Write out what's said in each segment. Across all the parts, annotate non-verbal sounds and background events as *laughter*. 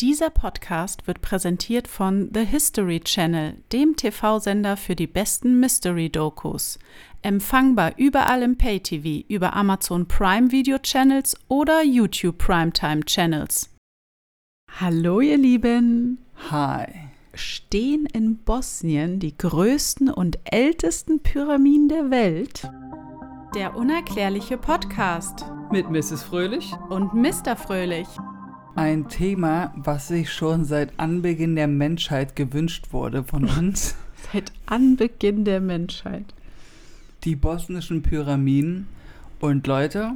Dieser Podcast wird präsentiert von The History Channel, dem TV-Sender für die besten Mystery-Dokus. Empfangbar überall im Pay-TV, über Amazon Prime Video Channels oder YouTube Primetime Channels. Hallo ihr Lieben! Hi. Stehen in Bosnien die größten und ältesten Pyramiden der Welt? Der unerklärliche Podcast Mit Mrs. Fröhlich. und Mr. Fröhlich. Ein Thema, was sich schon seit Anbeginn der Menschheit gewünscht wurde von *laughs* uns. Seit Anbeginn der Menschheit. Die bosnischen Pyramiden. Und Leute,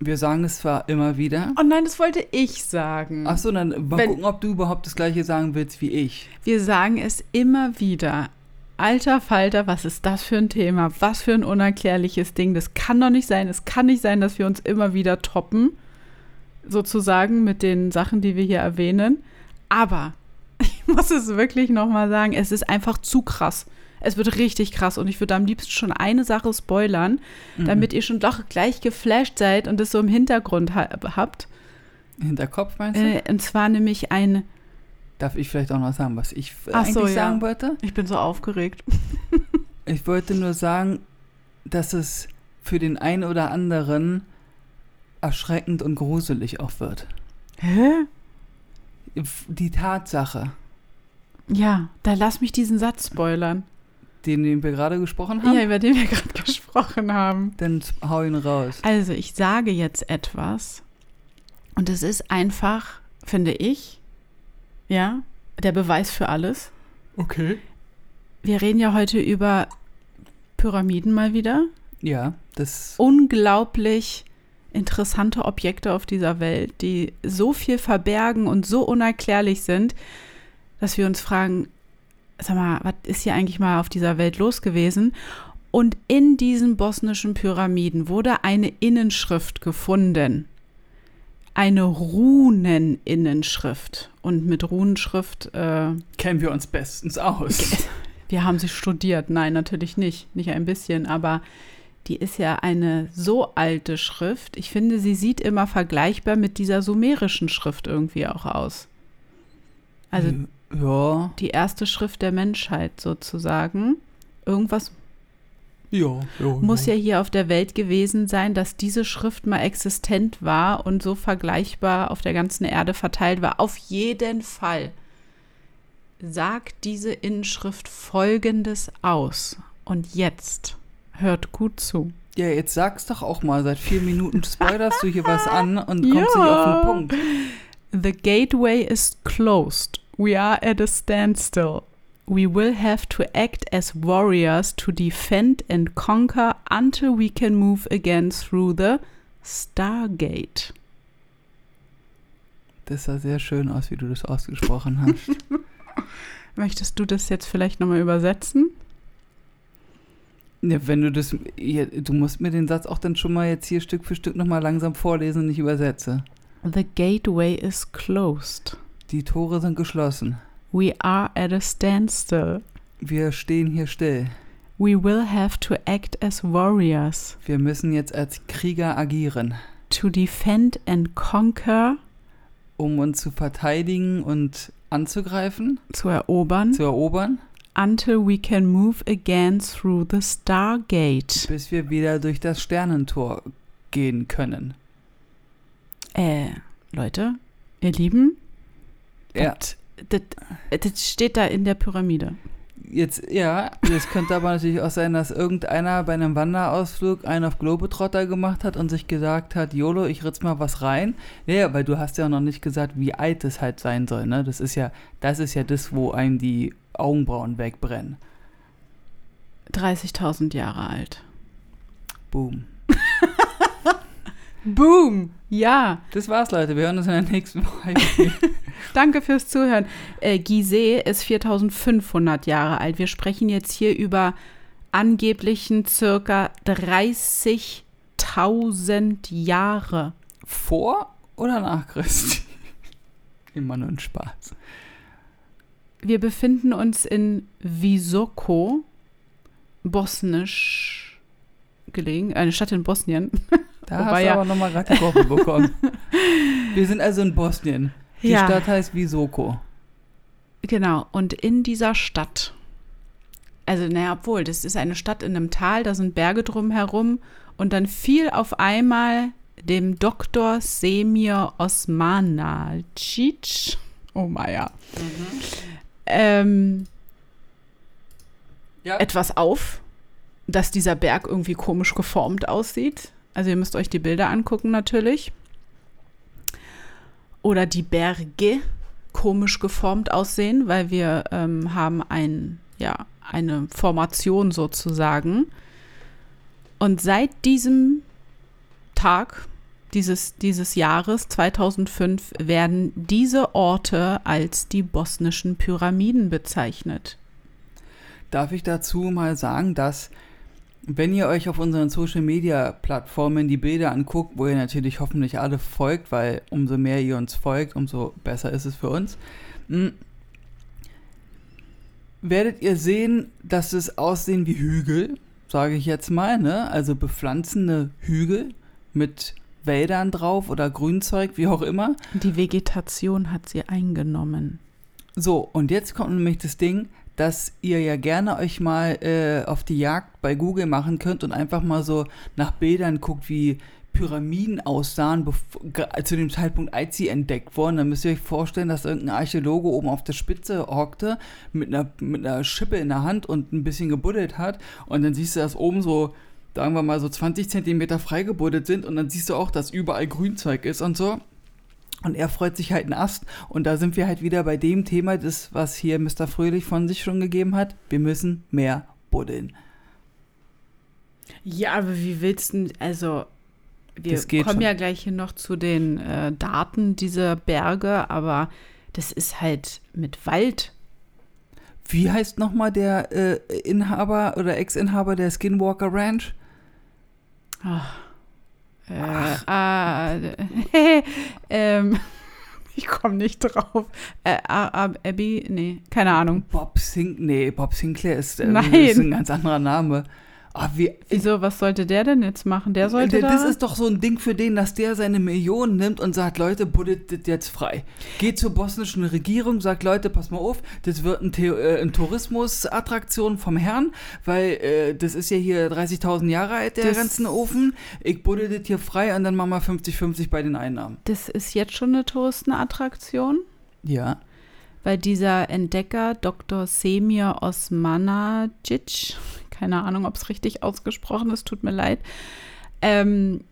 wir sagen es zwar immer wieder. Oh nein, das wollte ich sagen. Achso, dann mal Wenn- gucken, ob du überhaupt das gleiche sagen willst wie ich. Wir sagen es immer wieder. Alter Falter, was ist das für ein Thema? Was für ein unerklärliches Ding. Das kann doch nicht sein. Es kann nicht sein, dass wir uns immer wieder toppen, sozusagen mit den Sachen, die wir hier erwähnen. Aber *laughs* ich muss es wirklich nochmal sagen, es ist einfach zu krass. Es wird richtig krass und ich würde am liebsten schon eine Sache spoilern, damit ihr schon doch gleich geflasht seid und es so im Hintergrund ha habt. Hinterkopf meinst du? Äh, und zwar nämlich ein, Darf ich vielleicht auch noch sagen, was ich Ach eigentlich so, ja. sagen wollte? ich bin so aufgeregt. Ich wollte nur sagen, dass es für den einen oder anderen erschreckend und gruselig auch wird. Hä? Die Tatsache, Ja, da lass mich diesen Satz spoilern. den, den wir gerade gesprochen haben, Ja, über den wir *laughs* gerade gesprochen haben. dann hau ihn raus. Also, ich sage jetzt etwas und es ist einfach, finde ich, ja, der Beweis für alles. Okay. Wir reden ja heute über Pyramiden mal wieder. Ja, das Unglaublich interessante Objekte auf dieser Welt, die so viel verbergen und so unerklärlich sind, dass wir uns fragen, sag mal, was ist hier eigentlich mal auf dieser Welt los gewesen? Und in diesen bosnischen Pyramiden wurde eine Innenschrift gefunden. Eine Runeninnenschrift. Und mit Runenschrift, äh, kennen wir uns bestens aus. *laughs* wir haben sie studiert. Nein, natürlich nicht. Nicht ein bisschen, aber die ist ja eine so alte Schrift. Ich finde, sie sieht immer vergleichbar mit dieser sumerischen Schrift irgendwie auch aus. Also ja, die erste Schrift der Menschheit sozusagen. Irgendwas ja, ja. muss ja hier auf der Welt gewesen sein, dass diese Schrift mal existent war und so vergleichbar auf der ganzen Erde verteilt war. Auf jeden Fall sagt diese Inschrift Folgendes aus. Und jetzt hört gut zu. Ja, jetzt sag's doch auch mal. Seit vier Minuten *laughs* spoilerst du hier was an und kommst Ja. nicht auf den Punkt. The gateway is closed. We are at a standstill. We will have to act as warriors to defend and conquer until we can move again through the Stargate. Das sah sehr schön aus, wie du das ausgesprochen hast. *laughs* Möchtest du das jetzt vielleicht nochmal übersetzen? Ja, wenn du das. Ja, du musst mir den Satz auch dann schon mal jetzt hier Stück für Stück nochmal langsam vorlesen und ich übersetze. The gateway is closed. Die Tore sind geschlossen. We are at a standstill. Wir stehen hier still. We will have to act as warriors Wir müssen jetzt als Krieger agieren, to defend and conquer, um uns zu verteidigen und anzugreifen, zu erobern, zu erobern, until we can move again through the Stargate. bis wir wieder durch das Sternentor gehen können. Äh, Leute, ihr Lieben, Ja, das, das, das steht da in der Pyramide. Jetzt, ja, es könnte aber natürlich auch sein, dass irgendeiner bei einem Wanderausflug einen auf Globetrotter gemacht hat und sich gesagt hat, YOLO, ich ritz mal was rein. Ja, Ja, weil du hast ja noch nicht gesagt, wie alt es halt sein soll, ne? Das ist ja, das ist ja das, wo einem die Augenbrauen wegbrennen. 30.000 Jahre alt. Boom. Boom! Ja, Das war's, Leute. Wir hören uns in der nächsten Folge. *laughs* danke fürs Zuhören. Äh, Gizeh ist 4500 Jahre alt. Wir sprechen jetzt hier über angeblichen circa 30.000 Jahre. Vor oder nach Christi? *laughs* Immer nur ein Spaß. Wir befinden uns in Visoko, bosnisch gelegen, eine Stadt in Bosnien. *laughs* Da Wobei hast du ja- aber nochmal gerade die Kurve bekommen. *laughs* Wir sind also in Bosnien. Die Ja. Stadt heißt Visoko. Genau, und in dieser Stadt, also naja, obwohl, das ist eine Stadt in einem Tal, da sind Berge drumherum und dann fiel auf einmal dem Doktor Semir Osmanacic, oh Maja, ähm, Ja. etwas auf, dass dieser Berg irgendwie komisch geformt aussieht. Also ihr müsst euch die Bilder angucken natürlich. Oder die Berge komisch geformt aussehen, weil wir ähm, haben ein, ja, eine Formation sozusagen. Und seit diesem Tag dieses, dieses Jahres 2005 werden diese Orte als die bosnischen Pyramiden bezeichnet. Darf ich dazu mal sagen, dass wenn ihr euch auf unseren Social Media Plattformen die Bilder anguckt, wo ihr natürlich hoffentlich alle folgt, weil umso mehr ihr uns folgt, umso besser ist es für uns, m, werdet ihr sehen, dass es aussehen wie Hügel, sage ich jetzt mal, ne? Also bepflanzende Hügel mit Wäldern drauf oder Grünzeug, wie auch immer. Die Vegetation hat sie eingenommen. So, und jetzt kommt nämlich das Ding, dass ihr ja gerne euch mal äh, auf die Jagd bei Google machen könnt und einfach mal so nach Bildern guckt, wie Pyramiden aussahen, zu dem Zeitpunkt, als sie entdeckt wurden. Dann müsst ihr euch vorstellen, dass irgendein Archäologe oben auf der Spitze hockte, mit einer, mit einer Schippe in der Hand und ein bisschen gebuddelt hat. Und dann siehst du, dass oben so, sagen wir mal, so 20 Zentimeter freigebuddelt sind. Und dann siehst du auch, dass überall Grünzeug ist und so. Und er freut sich halt einen Ast. Und da sind wir halt wieder bei dem Thema, das, was hier Mr. Fröhlich von sich schon gegeben hat. Wir müssen mehr buddeln. Ja, aber wie willst du, also wir kommen schon. ja gleich hier noch zu den äh, Daten dieser Berge, aber das ist halt mit Wald. Wie heißt nochmal der äh, Inhaber oder Ex-Inhaber der Skinwalker Ranch? Äh, ah, äh, *laughs* ähm, ich komme nicht drauf. Äh, Abby, nee, keine Ahnung. Bob Sink, nee, Bob Sinclair ist, äh, Nein. ist ein ganz anderer Name. Ah, wie, Wieso, was sollte der denn jetzt machen? Der sollte das da... ist doch so ein Ding für den, dass der seine Millionen nimmt und sagt, Leute, buddelt das jetzt frei. Geht zur bosnischen Regierung, sagt, Leute, pass mal auf, das wird ein, äh, ein Tourismusattraktion vom Herrn, weil äh, das ist ja hier 30.000 Jahre alt, der Das- ganzen Ofen. Ich buddel das hier frei und dann machen wir 50-50 bei den Einnahmen. das ist jetzt schon eine Touristenattraktion. Ja. Weil dieser Entdecker Dr. Semir Osmanacic, keine Ahnung, ob es richtig ausgesprochen ist, tut mir leid, ähm,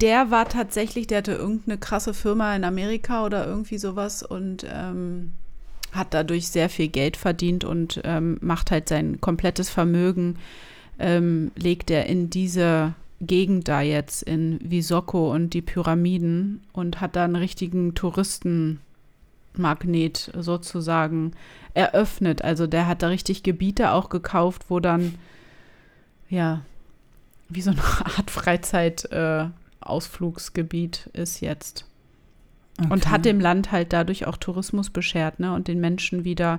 der war tatsächlich, der hatte irgendeine krasse Firma in Amerika oder irgendwie sowas und ähm, hat dadurch sehr viel Geld verdient und ähm, macht halt sein komplettes Vermögen, ähm, legt er in diese Gegend da jetzt in Visoko und die Pyramiden und hat da einen richtigen Touristen Magnet sozusagen eröffnet. Also der hat da richtig Gebiete auch gekauft, wo dann ja wie so eine *laughs* Art Freizeit-Ausflugsgebiet ist jetzt. Und Okay. hat dem Land halt dadurch auch Tourismus beschert, ne? Und den Menschen wieder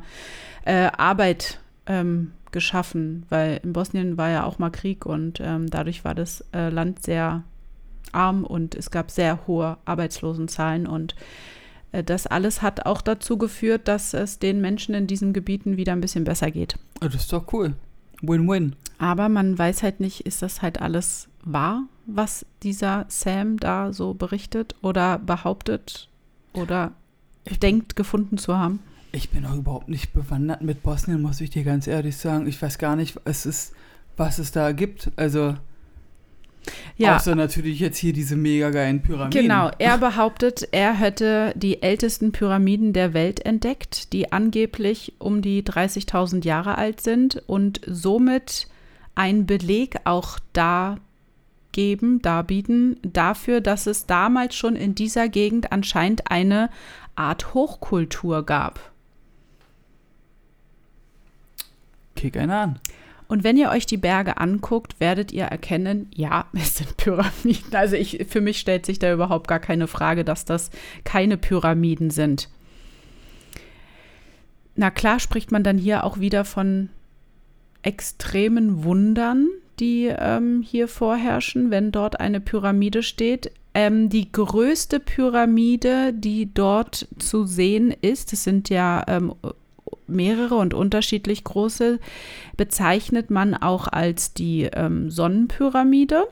äh, Arbeit ähm, geschaffen, weil in Bosnien war ja auch mal Krieg und ähm, dadurch war das äh, Land sehr arm und es gab sehr hohe Arbeitslosenzahlen und äh, das alles hat auch dazu geführt, dass es den Menschen in diesen Gebieten wieder ein bisschen besser geht. Oh, das ist doch cool. Win-win. Aber man weiß halt nicht, ist das halt alles wahr, was dieser Sam da so berichtet oder behauptet oder denkt gefunden zu haben. Ich bin auch überhaupt nicht bewandert mit Bosnien, muss ich dir ganz ehrlich sagen. Ich weiß gar nicht, was es, was es da gibt. Also, Ja, außer natürlich jetzt hier diese mega geilen Pyramiden. Genau, *laughs* er behauptet, er hätte die ältesten Pyramiden der Welt entdeckt, die angeblich um die 30.000 Jahre alt sind und somit ein Beleg auch da geben, darbieten dafür, dass es damals schon in dieser Gegend anscheinend eine Art Hochkultur gab. Kick einer an. Und wenn ihr euch die Berge anguckt, werdet ihr erkennen, ja, *laughs* es sind Pyramiden. Also ich, für mich stellt sich da überhaupt gar keine Frage, dass das keine Pyramiden sind. Na klar spricht man dann hier auch wieder von extremen Wundern, die ähm, hier vorherrschen, wenn dort eine Pyramide steht. Ähm, die größte Pyramide, die dort zu sehen ist, es sind ja ähm, mehrere und unterschiedlich große, bezeichnet man auch als die ähm, Sonnenpyramide.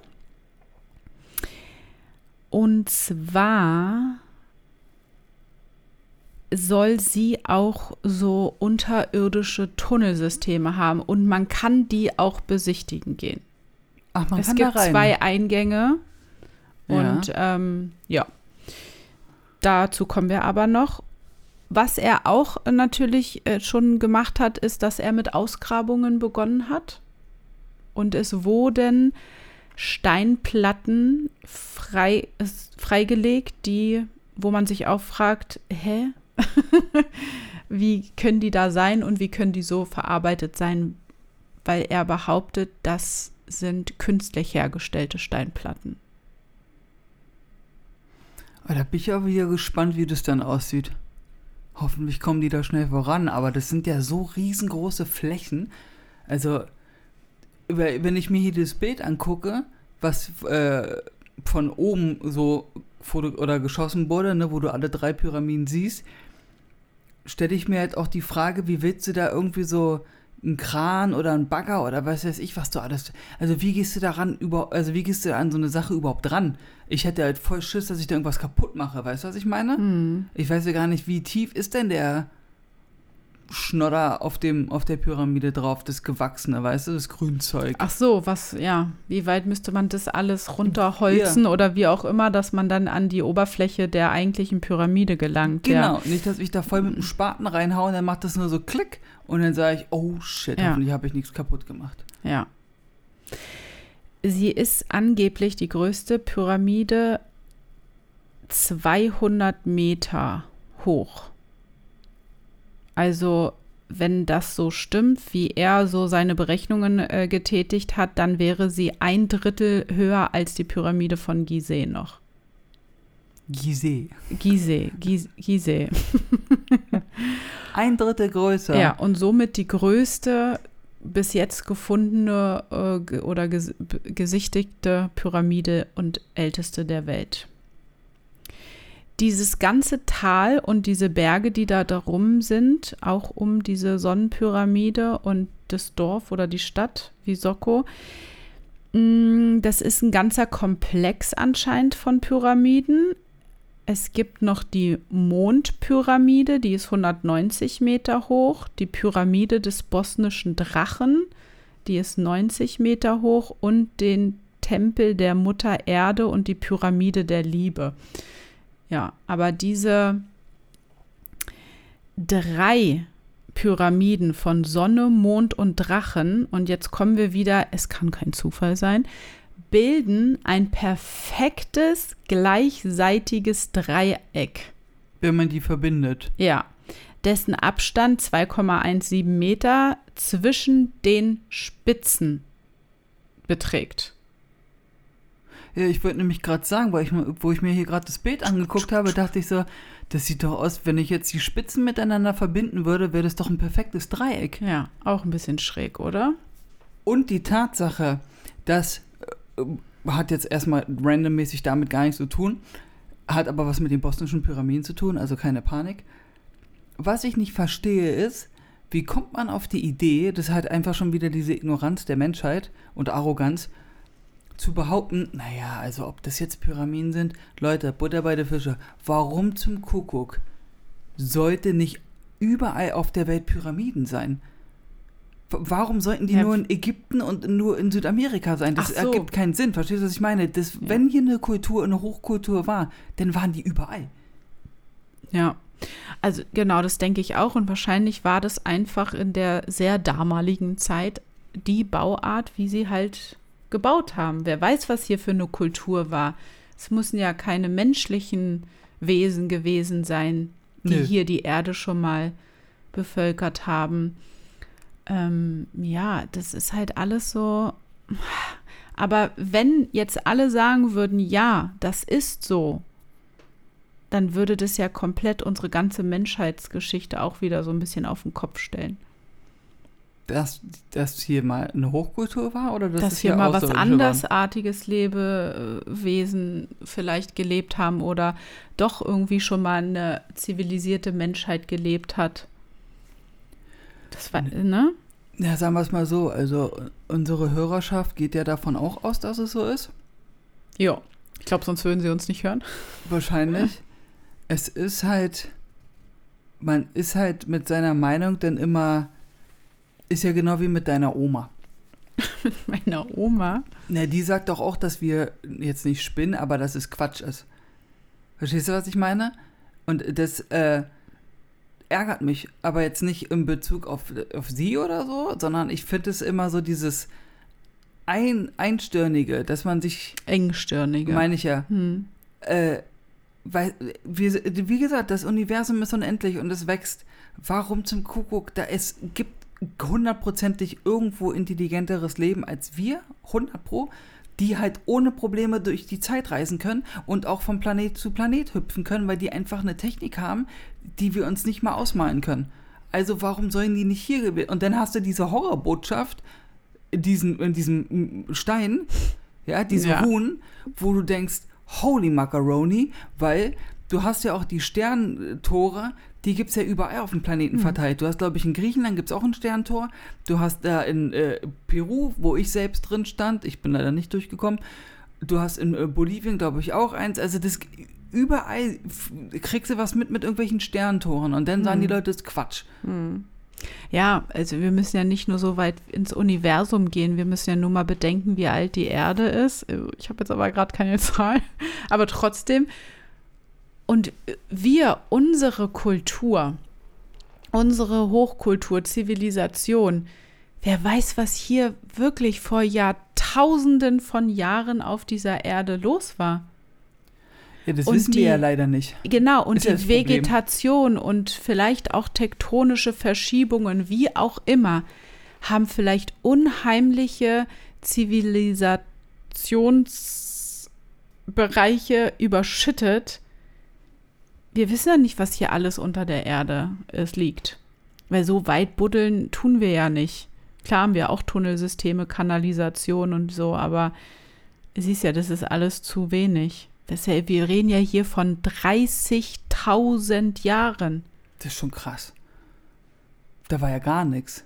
Und zwar soll sie auch so unterirdische Tunnelsysteme haben und man kann die auch besichtigen gehen. Ach, man es kann gibt da rein. zwei Eingänge Ja. und ähm, ja, dazu kommen wir aber noch. Was er auch natürlich äh, schon gemacht hat, ist, dass er mit Ausgrabungen begonnen hat und es wurden Steinplatten frei, freigelegt, die, wo man sich auch fragt, hä? *laughs* wie können die da sein und wie können die so verarbeitet sein? Weil er behauptet, das sind künstlich hergestellte Steinplatten. Aber da bin ich auch wieder gespannt, wie das dann aussieht. Hoffentlich kommen die da schnell voran, aber das sind ja so riesengroße Flächen. Also, wenn ich mir hier das Bild angucke, was äh, von oben so oder geschossen wurde, ne, wo du alle drei Pyramiden siehst, stelle ich mir halt auch die Frage, wie willst du da irgendwie so einen Kran oder einen Bagger oder was weiß ich, was du alles. Also wie gehst du daran über, also wie gehst du an so eine Sache überhaupt dran? Ich hätte halt voll Schiss, dass ich da irgendwas kaputt mache, weißt du, was ich meine? Hm. Ich weiß ja gar nicht, wie tief ist denn der Schnodder auf dem, auf der Pyramide drauf, das Gewachsene, weißt du, das Grünzeug. Ach so, was, ja, wie weit müsste man das alles runterholzen oder wie auch immer, dass man dann an die Oberfläche der eigentlichen Pyramide gelangt. Genau, Ja. nicht, dass ich da voll mit dem Spaten reinhaue und dann macht das nur so Klick und dann sage ich, oh shit, Ja. hoffentlich habe ich nichts kaputt gemacht. ja. Sie ist angeblich die größte Pyramide 200 Meter hoch. Also, wenn das so stimmt, wie er so seine Berechnungen äh, getätigt hat, dann wäre sie ein Drittel höher als die Pyramide von Gizeh noch. Gizeh. Gizeh, Giz- Gizeh. *laughs* Ein Drittel größer. Ja, und somit die größte bis jetzt gefundene äh, oder ges gesichtigte Pyramide und älteste der Welt. Dieses ganze Tal und diese Berge, die da darum sind, auch um diese Sonnenpyramide und das Dorf oder die Stadt Visoko, mh, das ist ein ganzer Komplex anscheinend von Pyramiden. Es gibt noch die Mondpyramide, die ist 190 Meter hoch. Die Pyramide des bosnischen Drachen, die ist 90 Meter hoch. Und den Tempel der Mutter Erde und die Pyramide der Liebe. Ja, aber diese drei Pyramiden von Sonne, Mond und Drachen, und jetzt kommen wir wieder, es kann kein Zufall sein, bilden ein perfektes, gleichseitiges Dreieck. Wenn man die verbindet. Ja, dessen Abstand 2,17 Meter zwischen den Spitzen beträgt. Ja, ich wollte nämlich gerade sagen, weil ich, wo ich mir hier gerade das Bild angeguckt habe, dachte ich so, das sieht doch aus, wenn ich jetzt die Spitzen miteinander verbinden würde, wäre das doch ein perfektes Dreieck. Ja, auch ein bisschen schräg, oder? Und die Tatsache, das äh, hat jetzt erstmal randommäßig damit gar nichts zu tun, hat aber was mit den bosnischen Pyramiden zu tun, also keine Panik. Was ich nicht verstehe ist, wie kommt man auf die Idee, das ist halt einfach schon wieder diese Ignoranz der Menschheit und Arroganz, zu behaupten, naja, also ob das jetzt Pyramiden sind, Leute, Butter bei der Fische, warum zum Kuckuck sollte nicht überall auf der Welt Pyramiden sein? Warum sollten die Ja, nur in Ägypten und nur in Südamerika sein? Das so. ergibt keinen Sinn. Verstehst du, was ich meine? Das, Ja. Wenn hier eine Kultur, eine Hochkultur war, dann waren die überall. Ja. Also genau, das denke ich auch. Und wahrscheinlich war das einfach in der sehr damaligen Zeit die Bauart, wie sie halt gebaut haben. Wer weiß, was hier für eine Kultur war. Es müssen ja keine menschlichen Wesen gewesen sein, die Nö. hier die Erde schon mal bevölkert haben. Ähm, ja, das ist halt alles so. Aber wenn jetzt alle sagen würden, ja, das ist so, dann würde das ja komplett unsere ganze Menschheitsgeschichte auch wieder so ein bisschen auf den Kopf stellen. Dass das hier mal eine Hochkultur war oder dass, dass es hier mal was andersartiges Lebewesen vielleicht gelebt haben oder doch irgendwie schon mal eine zivilisierte Menschheit gelebt hat. Das war, ne? Ja, sagen wir es mal so. Also unsere Hörerschaft geht ja davon auch aus, dass es so ist. Ja. Ich glaube, sonst würden sie uns nicht hören. Wahrscheinlich. *laughs* Es ist halt, man ist halt mit seiner Meinung dann immer, ist ja genau wie mit deiner Oma. *laughs* Meiner Oma. Na, die sagt doch auch, dass wir jetzt nicht spinnen, aber dass es Quatsch ist. Verstehst du, was ich meine? Und das äh, ärgert mich, aber jetzt nicht in Bezug auf, auf sie oder so, sondern ich finde es immer so dieses ein, Einstirnige, dass man sich, Engstirnige. meine ich ja, hm. äh, weil, wie, wie gesagt, das Universum ist unendlich und es wächst. Warum zum Kuckuck? Da es gibt hundertprozentig irgendwo intelligenteres Leben als wir, 100 pro, die halt ohne Probleme durch die Zeit reisen können und auch von Planet zu Planet hüpfen können, weil die einfach eine Technik haben, die wir uns nicht mal ausmalen können. Also warum sollen die nicht hier gewesen? Und dann hast du diese Horrorbotschaft in diesem, in diesem Stein, ja, diesem Ja. Huhn, wo du denkst, holy macaroni, weil du hast ja auch die Sterntore, die gibt es ja überall auf dem Planeten verteilt. Du hast, glaube ich, in Griechenland gibt es auch ein Sterntor. Du hast da in äh, Peru, wo ich selbst drin stand, ich bin leider nicht durchgekommen. Du hast in äh, Bolivien, glaube ich, auch eins. Also das überall kriegst du was mit mit irgendwelchen Sterntoren und dann sagen die Leute, das ist Quatsch. Ja, also wir müssen ja nicht nur so weit ins Universum gehen, wir müssen ja nur mal bedenken, wie alt die Erde ist. Ich habe jetzt aber gerade keine *laughs* Zahl, aber trotzdem. Und wir, unsere Kultur, unsere Hochkultur, Zivilisation, wer weiß, was hier wirklich vor Jahrtausenden von Jahren auf dieser Erde los war. Ja, das Und wissen die- wir ja leider nicht. Genau, und ja die. Vegetation und vielleicht auch tektonische Verschiebungen, wie auch immer, haben vielleicht unheimliche Zivilisationsbereiche überschüttet. Wir wissen ja nicht, was hier alles unter der Erde es liegt. Weil so weit buddeln tun wir ja nicht. Klar haben wir auch Tunnelsysteme, Kanalisation und so, aber siehst ja, das ist alles zu wenig. Das wir reden ja hier von 30.000 Jahren. Das ist schon krass. Da war ja gar nichts.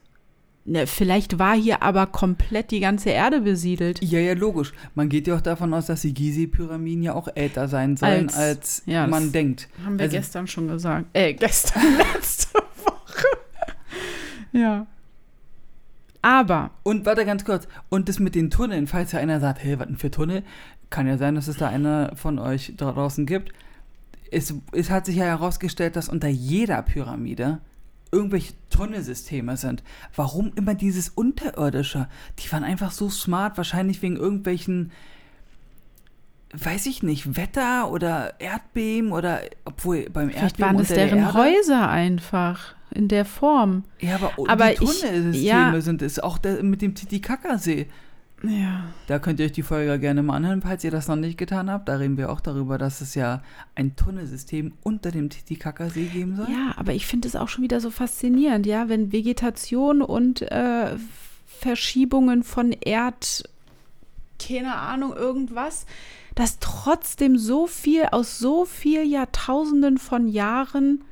Ne, vielleicht war hier aber komplett die ganze Erde besiedelt. Ja, ja, logisch. Man geht ja auch davon aus, dass die Gizeh-Pyramiden ja auch älter sein sollen, Als- als, ja, man das- denkt. Haben wir Also- gestern schon gesagt. Äh, gestern, *laughs* letzte Woche. ja. Aber, Und warte ganz kurz. Und das mit den Tunneln, falls ja einer sagt, hey, was denn für Tunnel? Kann ja sein, dass es da einer von euch draußen gibt. Es, es hat sich ja herausgestellt, dass unter jeder Pyramide irgendwelche Tunnelsysteme sind. Warum immer dieses Unterirdische? Die waren einfach so smart, wahrscheinlich wegen irgendwelchen, weiß ich nicht, Wetter oder Erdbeben oder, obwohl beim vielleicht Erdbeben waren es der deren Erde, Häuser einfach in der Form. Ja, aber, Aber die ich- Tunnelsysteme ja. sind es. Auch der, mit dem Titicacasee. Ja. Da könnt ihr euch die Folge gerne mal anhören, falls ihr das noch nicht getan habt. Da reden wir auch darüber, dass es ja ein Tunnelsystem unter dem Titicacasee geben soll. Ja, aber ich finde es auch schon wieder so faszinierend, ja, wenn Vegetation und äh, Verschiebungen von Erd, keine Ahnung, irgendwas, dass trotzdem so viel aus so viel Jahrtausenden von Jahren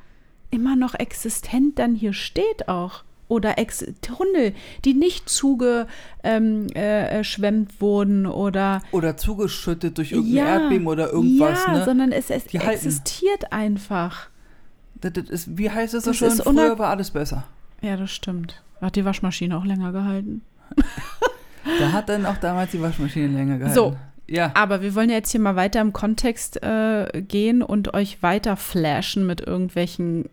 immer noch existent dann hier steht auch. Oder Ex Tunnel, die nicht zugeschwemmt ähm, äh, wurden oder Oder zugeschüttet durch irgendein ja, Erdbeben oder irgendwas, ja, ne? sondern es, es Die halten. existiert einfach. Das, das ist, wie heißt es so Das schön? Früher war alles besser. Ja, das stimmt. Hat die Waschmaschine auch länger gehalten. *laughs* Da hat dann auch damals die Waschmaschine länger gehalten. So. Ja. Aber wir wollen ja jetzt hier mal weiter im Kontext äh, gehen und euch weiter flashen mit irgendwelchen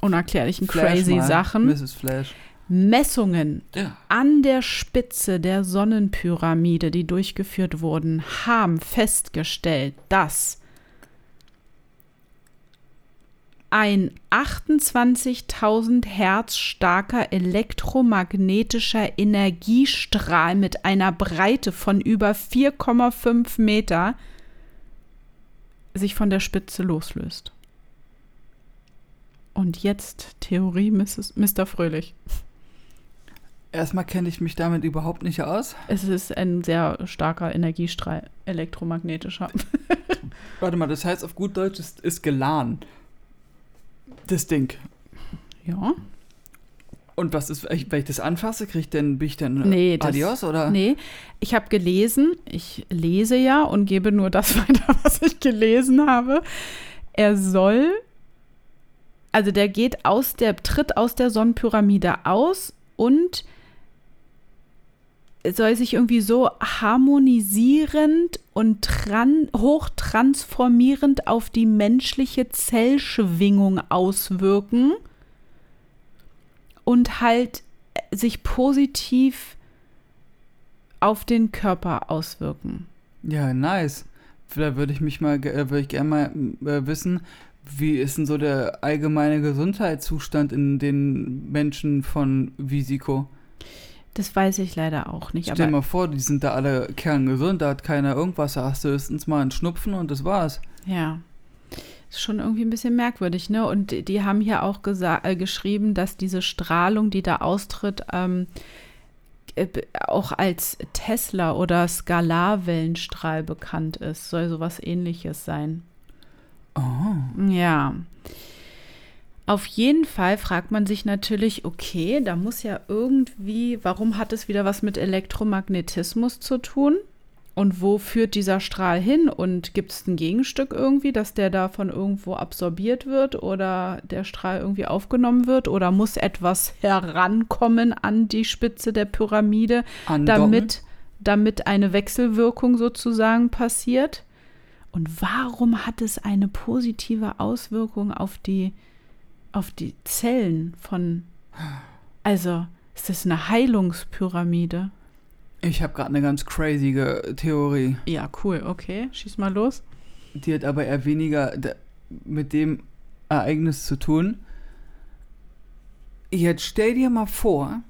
unerklärlichen Flash crazy mal, Sachen. Mrs. Flash. Messungen Ja. an der Spitze der Sonnenpyramide, die durchgeführt wurden, haben festgestellt, dass ein 28.000 Hertz starker elektromagnetischer Energiestrahl mit einer Breite von über 4,5 Meter sich von der Spitze loslöst. Und jetzt Theorie Mrs. Mr. Fröhlich. Erstmal kenne ich mich damit überhaupt nicht aus. Es ist ein sehr starker Energiestrahl, elektromagnetischer. *laughs* Warte mal, das heißt auf gut Deutsch ist, ist geladen. Das Ding. Ja. Und was ist, wenn ich, das anfasse, kriege ich denn, bin ich dann äh, Nee, das- Adios oder? Nee, ich habe gelesen, ich lese ja und gebe nur das *laughs* weiter, was ich gelesen habe. Er soll, also der geht aus der, tritt aus der Sonnenpyramide aus und soll sich irgendwie so harmonisierend und tran hochtransformierend auf die menschliche Zellschwingung auswirken und halt sich positiv auf den Körper auswirken. Ja, nice. Da würde ich mich mal, äh, würde ich gerne mal äh, wissen, wie ist denn so der allgemeine Gesundheitszustand in den Menschen von Visiko? Das weiß ich leider auch nicht. Stell Aber mal vor, die sind da alle kerngesund, da hat keiner irgendwas, da hast du höchstens mal einen Schnupfen und das war's. ja, ist schon irgendwie ein bisschen merkwürdig, ne? Und die- haben hier auch äh, geschrieben, dass diese Strahlung, die da austritt, ähm, äh, auch als Tesla- oder Skalarwellenstrahl bekannt ist. Soll sowas ähnliches sein. Oh. Ja. Auf jeden Fall fragt man sich natürlich, okay, da muss ja irgendwie, warum hat es wieder was mit Elektromagnetismus zu tun? Und wo führt dieser Strahl hin? Und gibt es ein Gegenstück irgendwie, dass der da von irgendwo absorbiert wird oder der Strahl irgendwie aufgenommen wird? Oder muss etwas herankommen an die Spitze der Pyramide, Andocken? damit, damit eine Wechselwirkung sozusagen passiert? Und warum hat es eine positive Auswirkung auf die, auf die Zellen von. Also, ist das eine Heilungspyramide? Ich habe gerade eine ganz crazy Theorie. Ja, cool, okay. Schieß mal los. Die hat aber eher weniger mit dem Ereignis zu tun. Jetzt stell dir mal vor,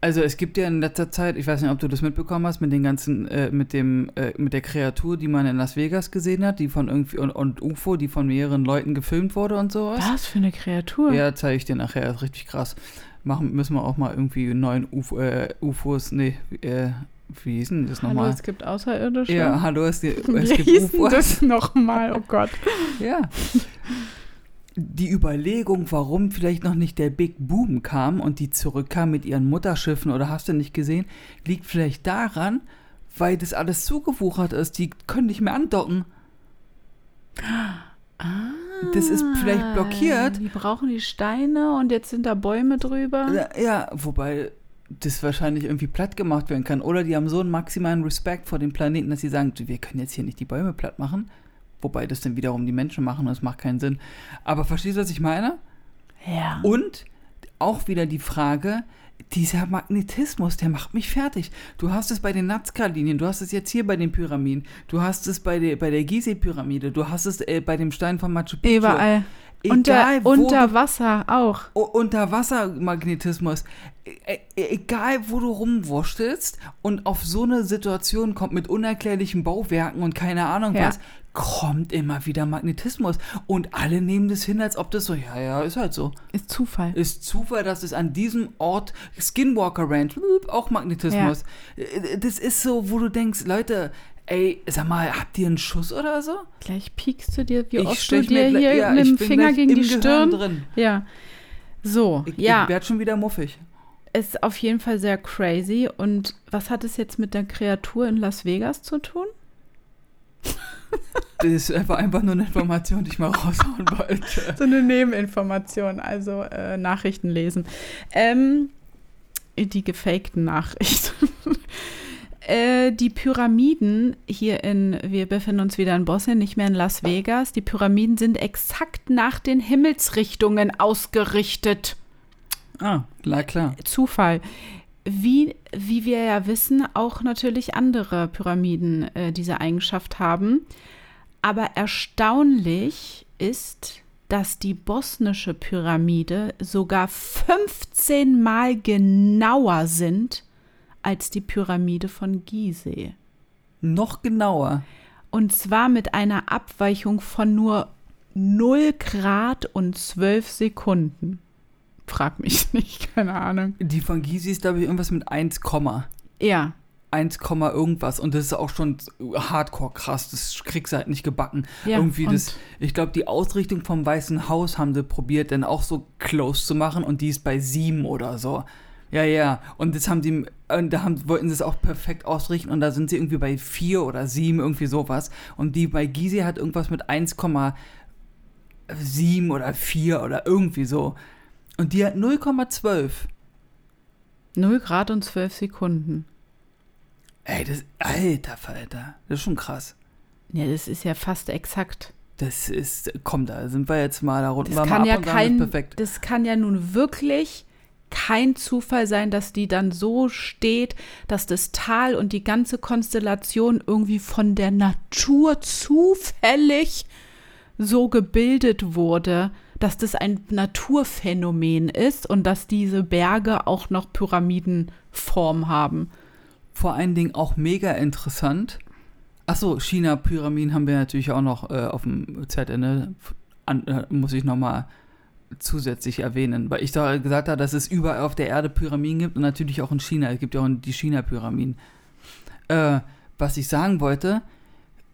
also es gibt ja in letzter Zeit, ich weiß nicht, ob du das mitbekommen hast, mit den ganzen, äh, mit dem, äh, mit der Kreatur, die man in Las Vegas gesehen hat, die von irgendwie und, und UFO, die von mehreren Leuten gefilmt wurde und sowas. Was für eine Kreatur? Ja, zeige ich dir nachher, ist richtig krass. Machen müssen wir auch mal irgendwie neuen UFO, äh, UFOs, nee, äh, wie hieß denn das Hallo, nochmal? es gibt Außerirdische. Ja, hallo, es, es gibt UFOs. das nochmal? Oh Gott. *laughs* Ja. Die Überlegung, warum vielleicht noch nicht der Big Boom kam und die zurückkam mit ihren Mutterschiffen oder hast du nicht gesehen, liegt vielleicht daran, weil das alles zugewuchert ist. Die können nicht mehr andocken. Das ist vielleicht blockiert. Die brauchen die Steine und jetzt sind da Bäume drüber. Ja, Ja, wobei das wahrscheinlich irgendwie platt gemacht werden kann. Oder die haben so einen maximalen Respekt vor dem Planeten, dass sie sagen, wir können jetzt hier nicht die Bäume platt machen. Wobei das dann wiederum die Menschen machen und es macht keinen Sinn. Aber verstehst du, was ich meine? Ja. Und auch wieder die Frage, dieser Magnetismus, der macht mich fertig. Du hast es bei den Nazca-Linien, du hast es jetzt hier bei den Pyramiden, du hast es bei der, bei der Gizeh-Pyramide, du hast es äh, bei dem Stein von Machu Picchu. Überall. Egal, unter, wo unter du, Wasser auch. O- Unterwassermagnetismus. E e egal, wo du rumwurstelst und auf so eine Situation kommt mit unerklärlichen Bauwerken und keine Ahnung Ja. was, kommt immer wieder Magnetismus. Und alle nehmen das hin, als ob das so, ja, ja, ist halt so. Ist Zufall. Ist Zufall, dass es an diesem Ort Skinwalker Ranch, auch Magnetismus. Äh, Das ist so, wo du denkst, Leute, ey, sag mal, habt ihr einen Schuss oder so? Gleich piekst du dir, wie Ich oft du dir hier ja, mit dem Finger gegen die Stirn. drin. Ja. So, Ich, ja, ich werd schon wieder muffig. ist auf jeden Fall sehr crazy. Und was hat es jetzt mit der Kreatur in Las Vegas zu tun? *laughs* Das ist einfach, einfach nur eine Information, die ich mal raushauen wollte. So eine Nebeninformation, also äh, Nachrichten lesen. Ähm, die gefakten Nachrichten. *laughs* äh, die Pyramiden hier in, wir befinden uns wieder in Bosnien, nicht mehr in Las Vegas. Die Pyramiden sind exakt nach den Himmelsrichtungen ausgerichtet. Ah, klar, klar. Zufall. Wie, wie wir ja wissen, auch natürlich andere Pyramiden äh, diese Eigenschaft haben. Aber erstaunlich ist, dass die bosnische Pyramide sogar 15 Mal genauer sind als die Pyramide von Gizeh. Noch genauer. Und zwar mit einer Abweichung von nur 0 Grad und 12 Sekunden. Frag mich *laughs* nicht, keine Ahnung. Die von Gysi ist, glaube ich, irgendwas mit 1, Ja, 1, irgendwas und das ist auch schon hardcore krass, das kriegst du halt nicht gebacken. Ja, Irgendwie das, ich glaube, die Ausrichtung vom Weißen Haus haben sie probiert, dann auch so close zu machen und die ist bei 7 oder so. Ja, ja, und das haben die, und da haben, wollten sie es auch perfekt ausrichten und da sind sie irgendwie bei 4 oder 7, irgendwie sowas. Und die bei Gysi hat irgendwas mit 1,7 oder 4 oder irgendwie so. Und die hat 0,12. 0 Grad und 12 Sekunden. Ey, das, alter Falter, das ist schon krass. Ja, das ist ja fast exakt. Das ist, komm, da sind wir jetzt mal da runter. Das kann ja kein, das kann ja nun wirklich kein Zufall sein, dass die dann so steht, dass das Tal und die ganze Konstellation irgendwie von der Natur zufällig so gebildet wurde, dass das ein Naturphänomen ist und dass diese Berge auch noch Pyramidenform haben. Vor allen Dingen auch mega interessant. Achso, China-Pyramiden haben wir natürlich auch noch äh, auf dem ne? An, äh, muss ich nochmal zusätzlich erwähnen, weil ich da gesagt habe, dass es überall auf der Erde Pyramiden gibt und natürlich auch in China. Es gibt ja auch die China-Pyramiden. Äh, was ich sagen wollte,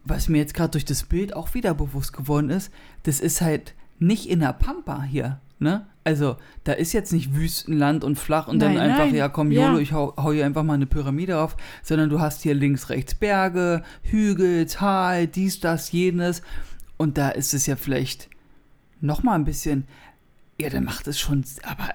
was mir jetzt gerade durch das Bild auch wieder bewusst geworden ist, das ist halt nicht in der Pampa hier, ne? Also, da ist jetzt nicht Wüstenland und flach und dann Nein, einfach, nein. ja komm, Ja. YOLO, ich hau, hau hier einfach mal eine Pyramide auf, sondern du hast hier links, rechts Berge, Hügel, Tal, dies, das, jenes. Und da ist es ja vielleicht noch mal ein bisschen, ja, dann macht es schon, aber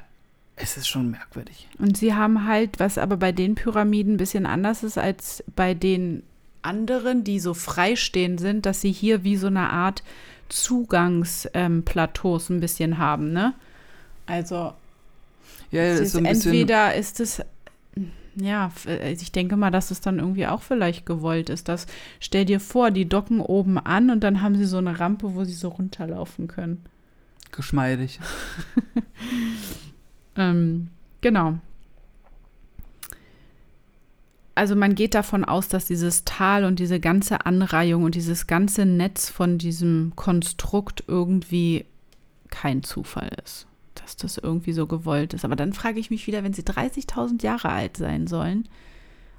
es ist schon merkwürdig. Und sie haben halt, was aber bei den Pyramiden ein bisschen anders ist als bei den anderen, die so freistehend sind, dass sie hier wie so eine Art Zugangsplateaus ähm, ein bisschen haben, ne? Also Ja, ist ist so ein bisschen, entweder ist es, ja, äh, ich denke mal, dass es dann irgendwie auch vielleicht gewollt ist. Dass, stell dir vor, die docken oben an und dann haben sie so eine Rampe, wo sie so runterlaufen können. Geschmeidig. *laughs* Ähm, genau. Also man geht davon aus, dass dieses Tal und diese ganze Anreihung und dieses ganze Netz von diesem Konstrukt irgendwie kein Zufall ist. Dass das irgendwie so gewollt ist. Aber dann frage ich mich wieder, wenn sie 30.000 Jahre alt sein sollen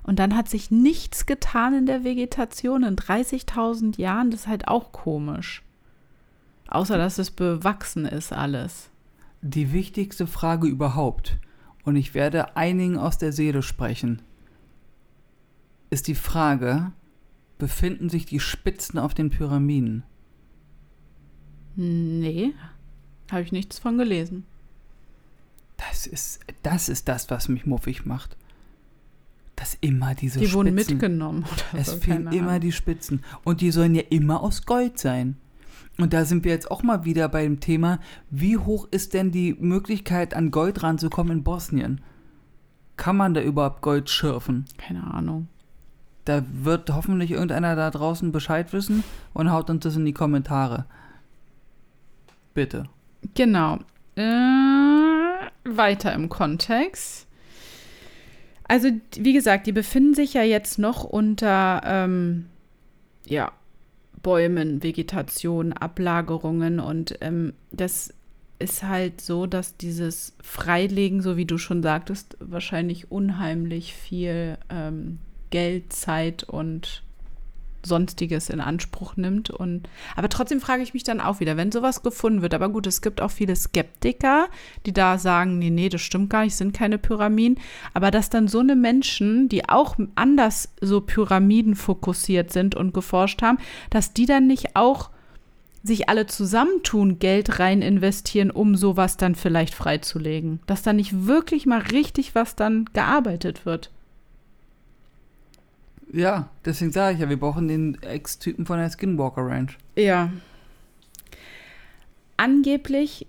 und dann hat sich nichts getan in der Vegetation in 30.000 Jahren, das ist halt auch komisch. Außer dass es bewachsen ist alles. Die wichtigste Frage überhaupt, und ich werde einigen aus der Seele sprechen, ist die Frage, befinden sich die Spitzen auf den Pyramiden? Nee, habe ich nichts von gelesen. Das ist, das ist das, was mich muffig macht. Dass immer diese Die Spitzen. wurden mitgenommen oder Es so. fehlen immer die Spitzen. Und die sollen ja immer aus Gold sein. Und da sind wir jetzt auch mal wieder bei dem Thema, wie hoch ist denn die Möglichkeit, an Gold ranzukommen in Bosnien? Kann man da überhaupt Gold schürfen? Keine Ahnung. Da wird hoffentlich irgendeiner da draußen Bescheid wissen und haut uns das in die Kommentare. Bitte. Genau. Äh, weiter im Kontext. Also, wie gesagt, die befinden sich ja jetzt noch unter, ähm, ja, Bäumen, Vegetation, Ablagerungen und ähm, das ist halt so, dass dieses Freilegen, so wie du schon sagtest, wahrscheinlich unheimlich viel ähm, Geld, Zeit und Sonstiges in Anspruch nimmt. Und aber trotzdem frage ich mich dann auch wieder, wenn sowas gefunden wird, aber gut, es gibt auch viele Skeptiker, die da sagen, nee, nee, das stimmt gar nicht, sind keine Pyramiden. Aber dass dann so eine Menschen, die auch anders so Pyramiden fokussiert sind und geforscht haben, dass die dann nicht auch sich alle zusammentun, Geld rein investieren, um sowas dann vielleicht freizulegen. Dass da nicht wirklich mal richtig was dann gearbeitet wird. Ja, deswegen sage ich ja, wir brauchen den Ex-Typen von der Skinwalker Ranch. Ja. Angeblich,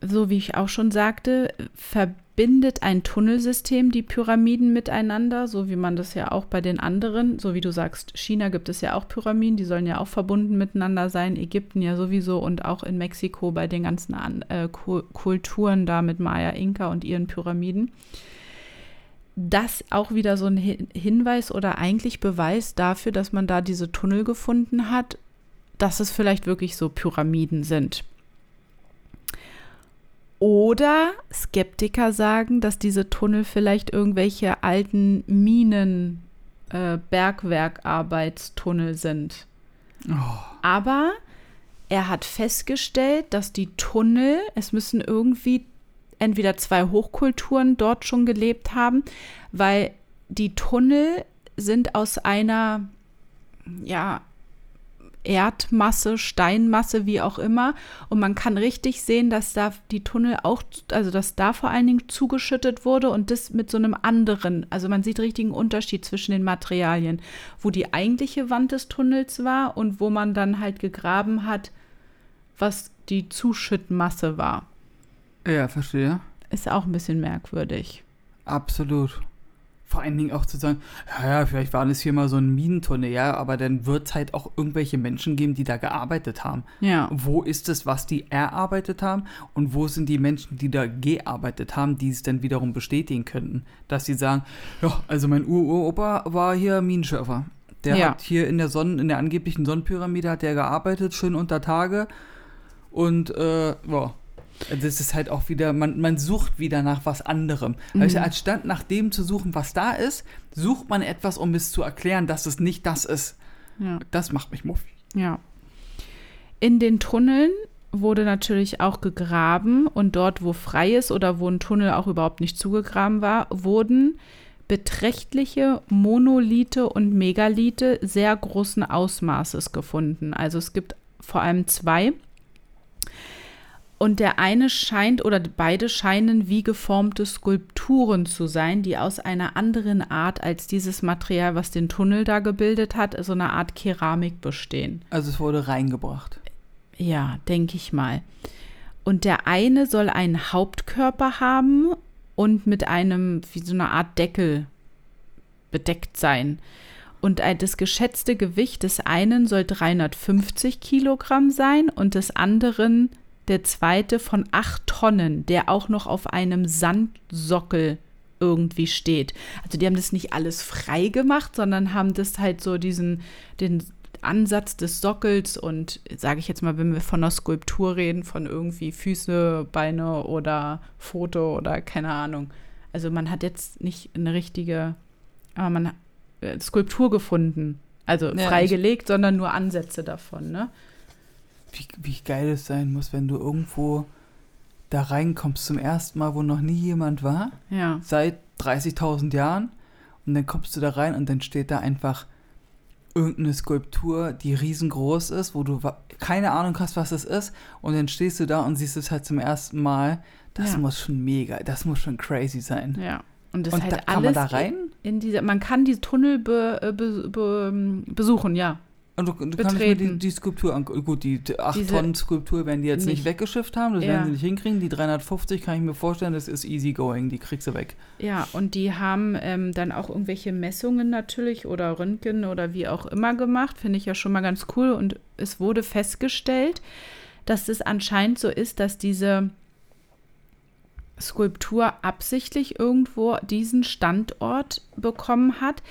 so wie ich auch schon sagte, verbindet ein Tunnelsystem die Pyramiden miteinander, so wie man das ja auch bei den anderen, so wie du sagst, China gibt es ja auch Pyramiden, die sollen ja auch verbunden miteinander sein, Ägypten ja sowieso und auch in Mexiko bei den ganzen an, äh, Ku- Kulturen da mit Maya, Inka und ihren Pyramiden. Das auch wieder so ein Hin- Hinweis oder eigentlich Beweis dafür, dass man da diese Tunnel gefunden hat, dass es vielleicht wirklich so Pyramiden sind. Oder Skeptiker sagen, dass diese Tunnel vielleicht irgendwelche alten Minen, äh, Bergwerkarbeitstunnel sind. Oh. Aber er hat festgestellt, dass die Tunnel, es müssen irgendwie entweder zwei Hochkulturen dort schon gelebt haben, weil die Tunnel sind aus einer, ja, Erdmasse, Steinmasse, wie auch immer. Und man kann richtig sehen, dass da die Tunnel auch, also dass da vor allen Dingen zugeschüttet wurde und das mit so einem anderen. Also man sieht richtigen Unterschied zwischen den Materialien, wo die eigentliche Wand des Tunnels war und wo man dann halt gegraben hat, was die Zuschüttmasse war. Ja, verstehe. Ist auch ein bisschen merkwürdig. Absolut. Vor allen Dingen auch zu sagen, ja, ja, vielleicht war das hier mal so ein Minentunnel, ja, aber dann wird es halt auch irgendwelche Menschen geben, die da gearbeitet haben. Ja. Wo ist es, was die erarbeitet haben und wo sind die Menschen, die da gearbeitet haben, die es dann wiederum bestätigen könnten, dass sie sagen, ja, also mein Uropa war hier Minenschürfer. Der Ja. hat hier in der Sonne, in der angeblichen Sonnenpyramide hat der gearbeitet, schön unter Tage und äh, ja. Das ist halt auch wieder, man, man sucht wieder nach was anderem. Also anstatt nach dem zu suchen, was da ist, sucht man etwas, um es zu erklären, dass es nicht das ist. Ja. Das macht mich muffig. Ja. In den Tunneln wurde natürlich auch gegraben und dort, wo frei ist oder wo ein Tunnel auch überhaupt nicht zugegraben war, wurden beträchtliche Monolithe und Megalithe sehr großen Ausmaßes gefunden. Also es gibt vor allem zwei. Und der eine scheint oder beide scheinen wie geformte Skulpturen zu sein, die aus einer anderen Art als dieses Material, was den Tunnel da gebildet hat, so eine Art Keramik bestehen. Also es wurde reingebracht. Ja, denke ich mal. Und der eine soll einen Hauptkörper haben und mit einem, wie so eine Art Deckel bedeckt sein. Und das geschätzte Gewicht des einen soll 350 Kilogramm sein und des anderen, der zweite, von 8 Tonnen, der auch noch auf einem Sandsockel irgendwie steht. Also die haben das nicht alles frei gemacht, sondern haben das halt so diesen, den Ansatz des Sockels und sage ich jetzt mal, wenn wir von einer Skulptur reden, von irgendwie Füße, Beine oder Foto oder keine Ahnung. Also man hat jetzt nicht eine richtige, aber man hat äh, Skulptur gefunden. Also Ja, freigelegt, sondern nur Ansätze davon, ne? Wie, wie geil es sein muss, wenn du irgendwo da reinkommst zum ersten Mal, wo noch nie jemand war, Ja. seit 30.000 Jahren. Und dann kommst du da rein und dann steht da einfach irgendeine Skulptur, die riesengroß ist, wo du keine Ahnung hast, was es ist. Und dann stehst du da und siehst es halt zum ersten Mal. Das Ja. muss schon mega, das muss schon crazy sein. Ja. Und das und halt da kann man alles da rein? in dieser, man kann die Tunnel be, äh, be, be, besuchen, ja. Und du, du kannst mir die, die Skulptur angucken. Gut, die 8 Diese- Tonnen Skulptur werden die jetzt nicht, nicht. weggeschifft haben, das Ja. werden sie nicht hinkriegen. Die 350 kann ich mir vorstellen, das ist easy going, die kriegst du weg. Ja, und die haben ähm, dann auch irgendwelche Messungen natürlich oder Röntgen oder wie auch immer gemacht. Finde ich ja schon mal ganz cool. Und es wurde festgestellt, dass es anscheinend so ist, dass diese Skulptur absichtlich irgendwo diesen Standort bekommen hat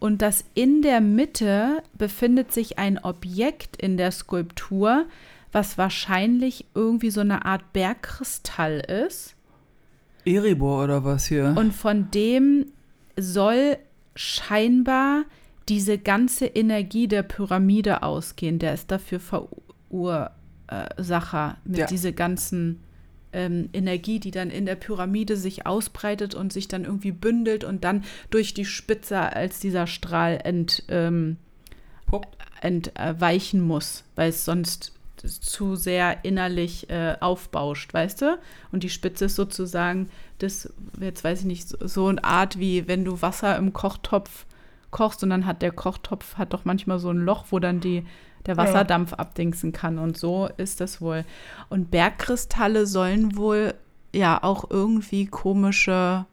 und dass in der Mitte befindet sich ein Objekt in der Skulptur, was wahrscheinlich irgendwie so eine Art Bergkristall ist. Eribor oder was hier? Und von dem soll scheinbar diese ganze Energie der Pyramide ausgehen. Der ist dafür Verursacher mit Ja. dieser ganzen ähm, Energie, die dann in der Pyramide sich ausbreitet und sich dann irgendwie bündelt und dann durch die Spitze als dieser Strahl ent, ähm, entweichen muss, weil es sonst zu sehr innerlich äh, aufbauscht, weißt du? Und die Spitze ist sozusagen das, jetzt weiß ich nicht, so, so eine Art wie wenn du Wasser im Kochtopf kochst und dann hat der Kochtopf hat doch manchmal so ein Loch, wo dann die der Wasserdampf abdingsen kann und so ist das wohl. Und Bergkristalle sollen wohl ja auch irgendwie komische,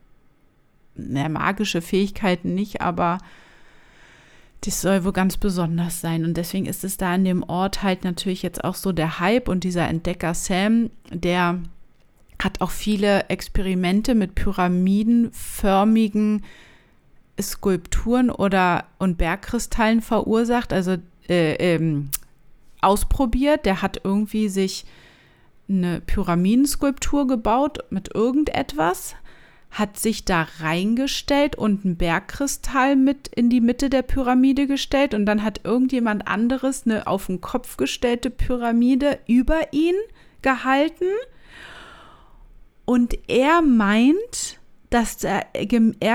na, magische Fähigkeiten nicht, aber das soll wohl ganz besonders sein. Und deswegen ist es da in dem Ort halt natürlich jetzt auch so der Hype und dieser Entdecker Sam, der hat auch viele Experimente mit pyramidenförmigen Skulpturen oder und Bergkristallen verursacht, also äh, ähm, ausprobiert. Der hat irgendwie sich eine Pyramidenskulptur gebaut mit irgendetwas, hat sich da reingestellt und einen Bergkristall mit in die Mitte der Pyramide gestellt und dann hat irgendjemand anderes eine auf den Kopf gestellte Pyramide über ihn gehalten. Und er meint, dass er,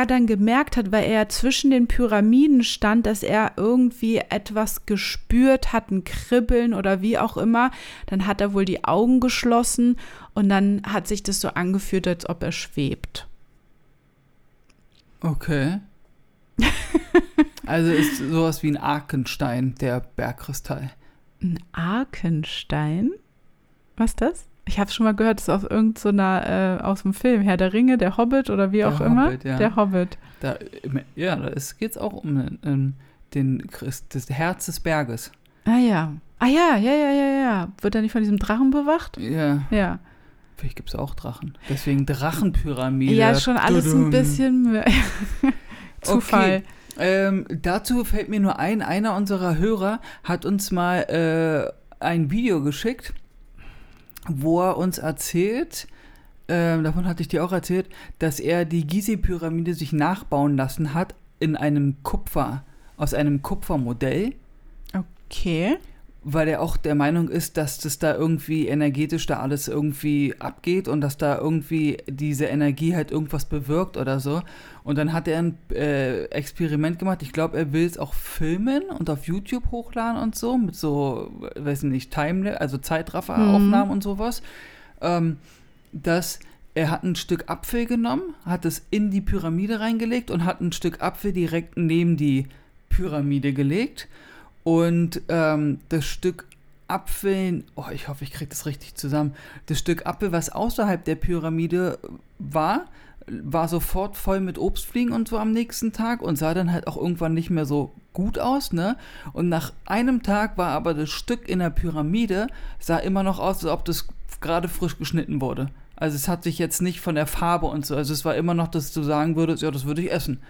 dann gemerkt hat, weil er zwischen den Pyramiden stand, dass er irgendwie etwas gespürt hat, ein Kribbeln oder wie auch immer. Dann hat er wohl die Augen geschlossen und dann hat sich das so angefühlt, als ob er schwebt. Okay. *laughs* also ist sowas wie ein Arkenstein, der Bergkristall. Ein Arkenstein? Was ist das? Ich habe schon mal gehört, das ist aus irgendeiner, äh, aus dem Film, Herr der Ringe, der Hobbit oder wie Der auch immer. Hobbit, ja. Der Hobbit. Da, ja, da geht es auch um ähm, den, das Herz des Berges. Ah ja. Ah ja, ja, ja, ja, ja. Wird er nicht von diesem Drachen bewacht? Ja, Ja. vielleicht gibt es auch Drachen. Deswegen Drachenpyramide. Ja, schon alles ein Tudum. bisschen *laughs* Zufall. Ähm, dazu fällt mir nur ein, einer unserer Hörer hat uns mal äh, ein Video geschickt, wo er uns erzählt, ähm, davon hatte ich dir auch erzählt, dass er die Gizeh-Pyramide sich nachbauen lassen hat in einem Kupfer, aus einem Kupfermodell, Okay. Weil er auch der Meinung ist, dass das da irgendwie energetisch da alles irgendwie abgeht und dass da irgendwie diese Energie halt irgendwas bewirkt oder so. Und dann hat er ein äh, Experiment gemacht. Ich glaube, er will es auch filmen und auf YouTube hochladen und so, mit so, weiß nicht, Time, also Zeitrafferaufnahmen und sowas. Ähm, dass er hat ein Stück Apfel genommen, hat es in die Pyramide reingelegt und hat ein Stück Apfel direkt neben die Pyramide gelegt. Und ähm, das Stück Apfel, oh, ich hoffe, ich kriege das richtig zusammen. Das Stück Apfel, was außerhalb der Pyramide war, war sofort voll mit Obstfliegen und so am nächsten Tag und sah dann halt auch irgendwann nicht mehr so gut aus, ne? Und nach einem Tag war aber das Stück in der Pyramide, sah immer noch aus, als ob das gerade frisch geschnitten wurde. Also es hat sich jetzt nicht von der Farbe und so, also es war immer noch, dass du sagen würdest, ja, das würde ich essen.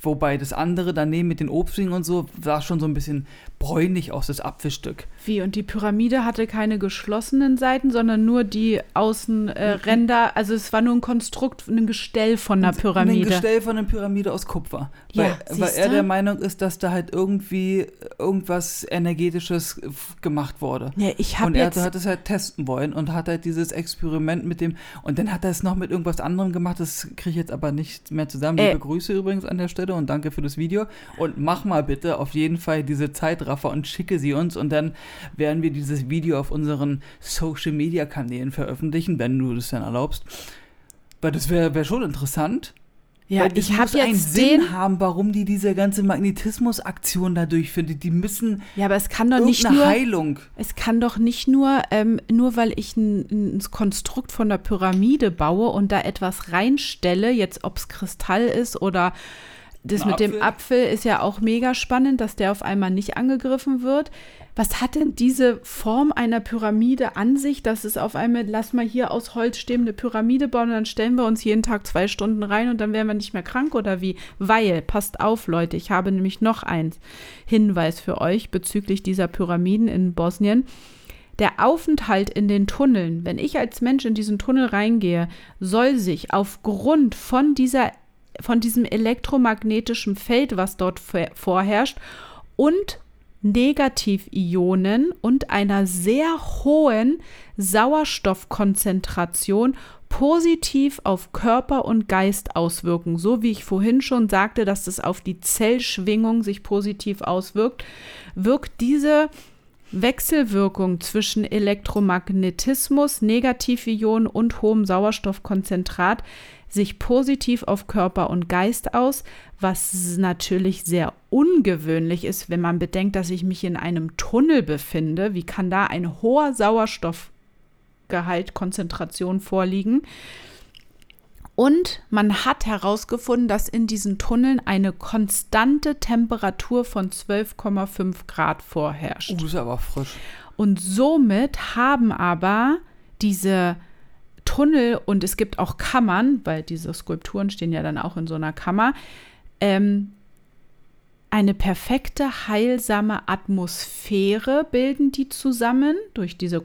Wobei das andere daneben mit den Obstfliegen und so sah schon so ein bisschen bräunlich aus, das Apfelstück. Wie? Und die Pyramide hatte keine geschlossenen Seiten, sondern nur die Außenränder. also es war nur ein Konstrukt, ein Gestell von einer Ein Pyramide. Gestell von einer Pyramide aus Kupfer. Ja, weil, weil er der Meinung ist, dass da halt irgendwie irgendwas Energetisches gemacht wurde. Ja, ich Und habe er jetzt. hat es halt testen wollen und hat halt dieses Experiment mit dem. Und dann hat er es noch mit irgendwas anderem gemacht, das kriege ich jetzt aber nicht mehr zusammen. Äh. Liebe Grüße übrigens an der Stelle und danke für das Video. Und mach mal bitte auf jeden Fall diese Zeitraffer und schicke sie uns und dann werden wir dieses Video auf unseren Social Media Kanälen veröffentlichen, wenn du das dann erlaubst. Weil das wäre wär schon interessant. ja, Weil ich habe muss einen jetzt Sinn den. haben, warum die diese ganze Magnetismus-Aktion da durchführen. Die müssen Ja, aber es kann doch nicht nur. Heilung. Es kann doch nicht nur, ähm, nur weil ich ein, ein Konstrukt von der Pyramide baue und da etwas reinstelle, jetzt ob es Kristall ist oder das Ein mit dem Apfel. Ist ja auch mega spannend, dass der auf einmal nicht angegriffen wird. Was hat denn diese Form einer Pyramide an sich, dass es auf einmal, lass mal hier aus Holz stehen, eine Pyramide bauen und dann stellen wir uns jeden Tag zwei Stunden rein und dann werden wir nicht mehr krank oder wie? Weil, passt auf, Leute, ich habe nämlich noch eins Hinweis für euch bezüglich dieser Pyramiden in Bosnien. Der Aufenthalt in den Tunneln, wenn ich als Mensch in diesen Tunnel reingehe, soll sich aufgrund von dieser von diesem elektromagnetischen Feld, was dort vor- vorherrscht, und Negativionen und einer sehr hohen Sauerstoffkonzentration positiv auf Körper und Geist auswirken. So wie ich vorhin schon sagte, dass es auf die Zellschwingung sich positiv auswirkt, wirkt diese Wechselwirkung zwischen Elektromagnetismus, Negativionen und hohem Sauerstoffkonzentrat sich positiv auf Körper und Geist aus, was natürlich sehr ungewöhnlich ist, wenn man bedenkt, dass ich mich in einem Tunnel befinde. Wie kann da ein hoher Sauerstoffgehalt, Konzentration vorliegen? Und man hat herausgefunden, dass in diesen Tunneln eine konstante Temperatur von 12,5 Grad vorherrscht. Uh, ist aber frisch. Und somit haben aber diese Tunnel und es gibt auch Kammern, weil diese Skulpturen stehen ja dann auch in so einer Kammer, ähm, eine perfekte, heilsame Atmosphäre bilden die zusammen durch diese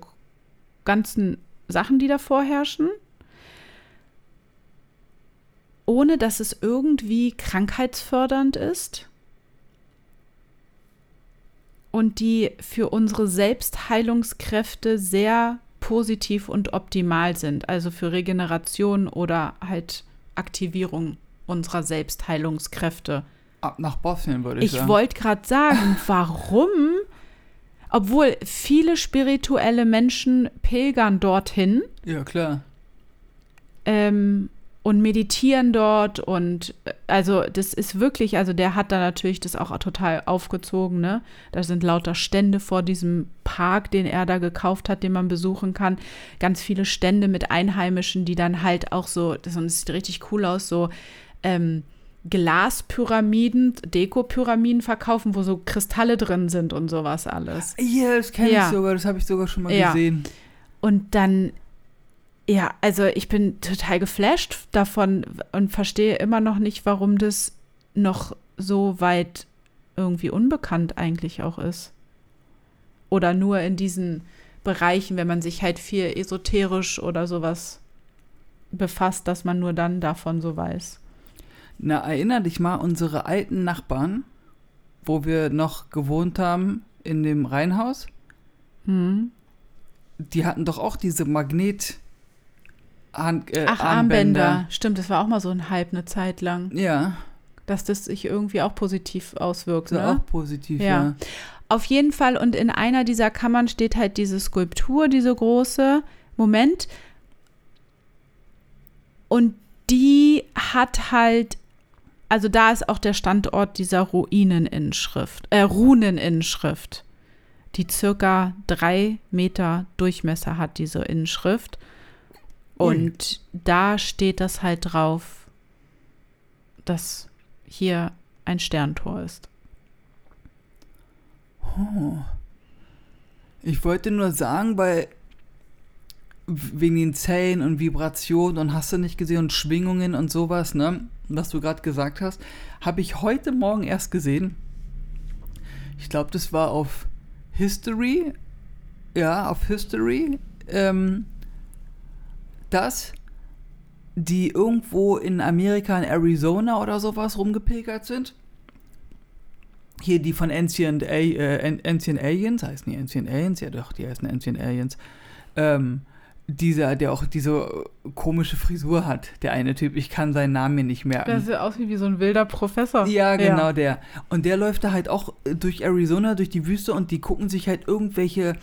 ganzen Sachen, die da vorherrschen, ohne dass es irgendwie krankheitsfördernd ist und die für unsere Selbstheilungskräfte sehr positiv und optimal sind, also für Regeneration oder halt Aktivierung unserer Selbstheilungskräfte. Ab nach Bosnien würde ich, Ich sagen. wollte gerade sagen, *laughs* warum, obwohl viele spirituelle Menschen pilgern dorthin Ja, klar. ähm, und meditieren dort und äh, also das ist wirklich, also der hat da natürlich das auch total aufgezogen, ne? Da sind lauter Stände vor diesem Park, den er da gekauft hat, den man besuchen kann. Ganz viele Stände mit Einheimischen, die dann halt auch so, das sieht richtig cool aus, so ähm, Glaspyramiden, Dekopyramiden verkaufen, wo so Kristalle drin sind und sowas alles. Ja, das kenne Ja. ich sogar, das habe ich sogar schon mal Ja. gesehen. Und dann, ja, also ich bin total geflasht davon und verstehe immer noch nicht, warum das noch so weit irgendwie unbekannt eigentlich auch ist. Oder nur in diesen Bereichen, wenn man sich halt viel esoterisch oder sowas befasst, dass man nur dann davon so weiß. Na, erinner dich mal, unsere alten Nachbarn, wo wir noch gewohnt haben in dem Reihenhaus, Hm. die hatten doch auch diese Magnet Hand, äh, Ach, Armbänder. Stimmt, das war auch mal so ein Hype eine Zeit lang, Ja, dass das sich irgendwie auch positiv auswirkt. Ne? auch positiv, Ja. ja. Auf jeden Fall, und in einer dieser Kammern steht halt diese Skulptur, diese große. Moment. Und die hat halt, also da ist auch der Standort dieser Ruineninschrift, äh, Runeninschrift, die circa drei Meter Durchmesser hat, diese Inschrift. Und da steht das halt drauf, dass hier ein Sterntor ist. Oh. Ich wollte nur sagen, weil wegen den Zellen und Vibrationen und hast du nicht gesehen und Schwingungen und sowas, ne, was du gerade gesagt hast, habe ich heute Morgen erst gesehen. Ich glaube, das war auf History, ja, auf History, ähm, dass die irgendwo in Amerika, in Arizona oder sowas rumgepilgert sind hier die von Ancient, A äh, An- Ancient Aliens, heißen die Ancient Aliens? Ja doch, die heißen Ancient Aliens. Ähm, dieser, der auch diese komische Frisur hat, der eine Typ, ich kann seinen Namen mir nicht merken. Das sieht aus wie so ein wilder Professor. Ja, genau der. Und der läuft da halt auch äh, durch Arizona, durch die Wüste und die gucken sich halt irgendwelche,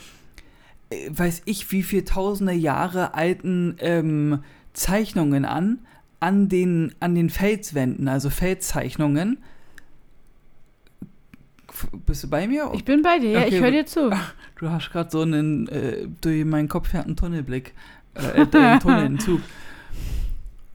weiß ich, wie viel tausende Jahre alten ähm, Zeichnungen an, an den, an den Felswänden, also Felszeichnungen. F- Bist du bei mir? Ich bin bei dir, ja, Okay, ich höre dir zu. *laughs* Du hast gerade so einen, äh, durch meinen Kopf fährt ein Tunnelblick. Äh, äh, ein Tunnel, ein Zug.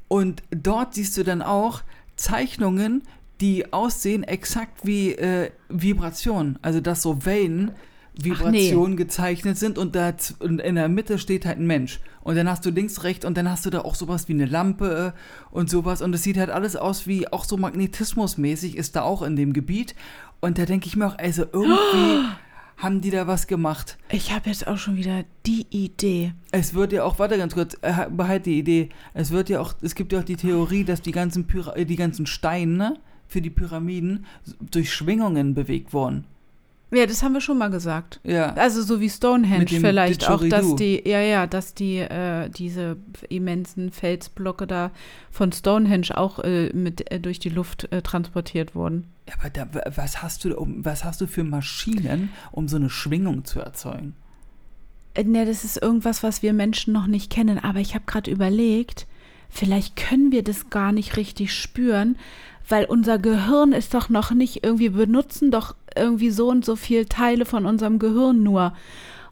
Und dort siehst du dann auch Zeichnungen, die aussehen exakt wie äh, Vibrationen. Also, dass so Wellen Vibrationen gezeichnet sind und, da und in der Mitte steht halt ein Mensch. Und dann hast du links, rechts und dann hast du da auch sowas wie eine Lampe äh, und sowas. Und es sieht halt alles aus wie auch so magnetismusmäßig ist da auch in dem Gebiet. Und da denke ich mir auch, also irgendwie *gasps* haben die da was gemacht. Ich habe jetzt auch schon wieder die Idee. Es wird ja auch, warte ganz kurz, äh, behalt die Idee. Es wird ja auch, es gibt ja auch die Theorie, dass die ganzen, Pyra äh, die ganzen Steine für die Pyramiden durch Schwingungen bewegt wurden. Ja, das haben wir schon mal gesagt. Ja. Also so wie Stonehenge vielleicht auch, dass die, ja, ja, dass die, äh, diese immensen Felsblöcke da von Stonehenge auch äh, mit äh, durch die Luft äh, transportiert wurden. Ja, aber da, wa- was hast du, um, was hast du für Maschinen, um so eine Schwingung zu erzeugen? Äh, Ne, das ist irgendwas, was wir Menschen noch nicht kennen. Aber ich habe gerade überlegt, vielleicht können wir das gar nicht richtig spüren, weil unser Gehirn ist doch noch nicht irgendwie, benutzen doch irgendwie so und so viel Teile von unserem Gehirn nur,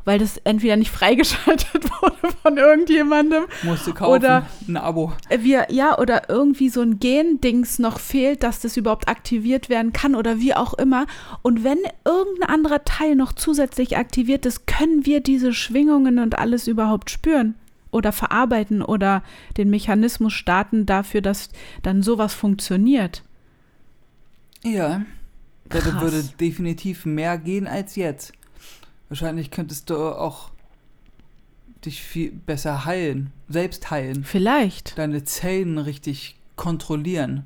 weil das entweder nicht *laughs* freigeschaltet wurde von irgendjemandem Musst du kaufen, Oder- ein Abo. wir, ja, oder irgendwie so ein Gendings noch fehlt, dass das überhaupt aktiviert werden kann oder wie auch immer. Und wenn irgendein anderer Teil noch zusätzlich aktiviert ist, können wir diese Schwingungen und alles überhaupt spüren oder verarbeiten oder den Mechanismus starten dafür, dass dann sowas funktioniert. Ja. Da Krass. würde definitiv mehr gehen als jetzt. Wahrscheinlich könntest du auch dich viel besser heilen, selbst heilen, Vielleicht. deine Zellen richtig kontrollieren.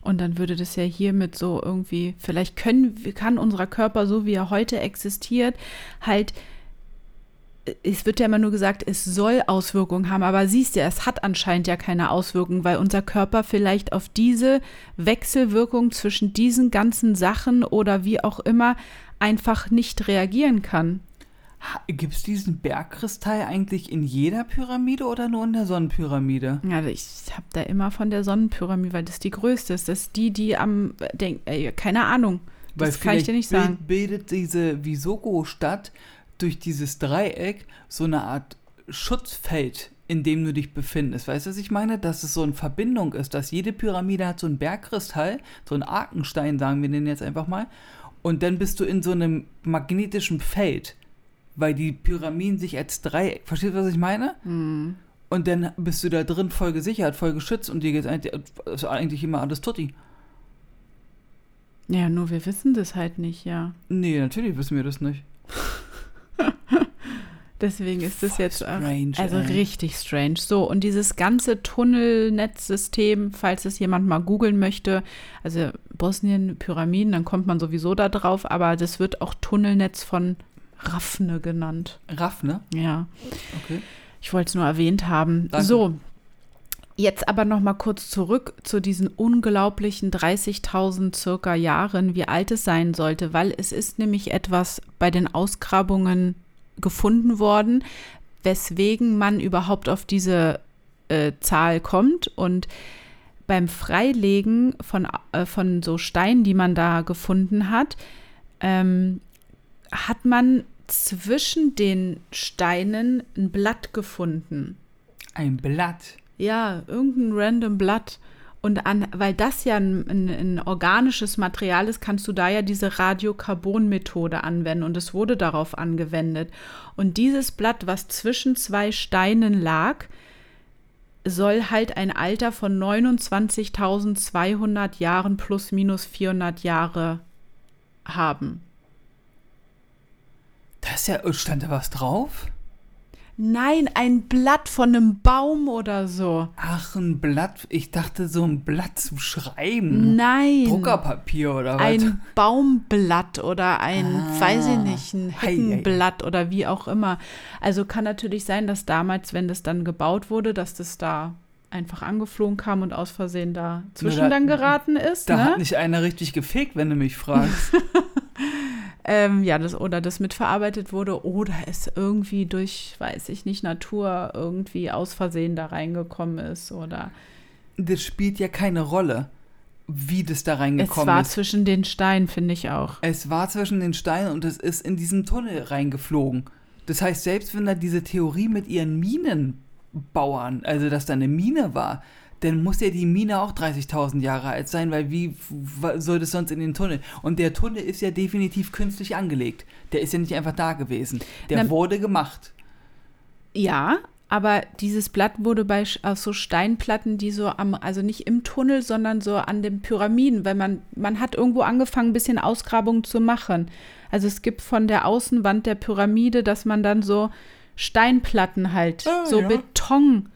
Und dann würde das ja hiermit so irgendwie, vielleicht können, kann unser Körper, so wie er heute existiert, halt, es wird ja immer nur gesagt, es soll Auswirkungen haben, aber siehst du, es hat anscheinend ja keine Auswirkungen, weil unser Körper vielleicht auf diese Wechselwirkung zwischen diesen ganzen Sachen oder wie auch immer einfach nicht reagieren kann. Gibt es diesen Bergkristall eigentlich in jeder Pyramide oder nur in der Sonnenpyramide? Ja, ich habe da immer von der Sonnenpyramide, weil das die größte ist. Das ist die, die am, denk, äh, keine Ahnung. Das Weil kann ich dir nicht sagen. bild- bildet diese Visogo-Stadt durch dieses Dreieck so eine Art Schutzfeld, in dem du dich befindest. Weißt du, was ich meine? Dass es so eine Verbindung ist, dass jede Pyramide hat so einen Bergkristall, so einen Arkenstein, sagen wir den jetzt einfach mal. Und dann bist du in so einem magnetischen Feld, weil die Pyramiden sich als Dreieck, verstehst du, was ich meine? Hm. Und dann bist du da drin voll gesichert, voll geschützt und dir geht eigentlich, ist eigentlich immer alles tutti. Ja, nur wir wissen das halt nicht, ja. Nee, natürlich wissen wir das nicht. *laughs* *laughs* Deswegen ist das Voll jetzt auch- strange, also ey. richtig strange. So, und dieses ganze Tunnelnetzsystem, falls es jemand mal googeln möchte, also Bosnien, Pyramiden, dann kommt man sowieso da drauf, aber das wird auch Tunnelnetz von Raffne genannt. Raff, ne? Ja, Okay. ich wollte es nur erwähnt haben. Danke. So, jetzt aber noch mal kurz zurück zu diesen unglaublichen 30.000 circa Jahren, wie alt es sein sollte, weil es ist nämlich etwas bei den Ausgrabungen gefunden worden, weswegen man überhaupt auf diese äh, Zahl kommt und beim Freilegen von, äh, von so Steinen, die man da gefunden hat, ähm, hat man zwischen den Steinen ein Blatt gefunden. Ein Blatt. Ja, irgendein random Blatt. Und an, weil das ja ein, ein, ein organisches Material ist, kannst du da ja diese Radiokarbon-Methode anwenden. Und es wurde darauf angewendet. Und dieses Blatt, was zwischen zwei Steinen lag, soll halt ein Alter von 29.200 Jahren plus minus 400 Jahre haben. Da ist ja, stand da was drauf? Nein, ein Blatt von einem Baum oder so. Ach, ein Blatt. Ich dachte, so ein Blatt zum Schreiben. Nein. Druckerpapier oder was? ein Baumblatt oder ein, Ah. weiß ich nicht, ein Hei, hei. Heckenblatt oder wie auch immer. Also kann natürlich sein, dass damals, wenn das dann gebaut wurde, dass das da einfach angeflogen kam und aus Versehen da zwischen da- dann geraten ist. da ne? hat nicht einer richtig gefegt, wenn du mich fragst. *laughs* ähm, ja, das oder das mitverarbeitet wurde oder es irgendwie durch, weiß ich nicht, Natur irgendwie aus Versehen da reingekommen ist oder das spielt ja keine Rolle, wie das da es reingekommen war ist. zwischen den Steinen, finde ich auch. Es war zwischen den Steinen und es ist in diesen Tunnel reingeflogen. Das heißt, selbst wenn da diese Theorie mit ihren Minenbauern, also dass da eine Mine war, dann muss ja die Mine auch 30.000 Jahre alt sein, weil wie soll das sonst in den Tunnel? Und der Tunnel ist ja definitiv künstlich angelegt. Der ist ja nicht einfach da gewesen. Der Na- wurde gemacht. Ja, aber dieses Blatt wurde bei aus so Steinplatten, die so am, also nicht im Tunnel, sondern so an den Pyramiden, weil man, man hat irgendwo angefangen, ein bisschen Ausgrabungen zu machen. Also es gibt von der Außenwand der Pyramide, dass man dann so Steinplatten halt, Ah, so ja. Beton.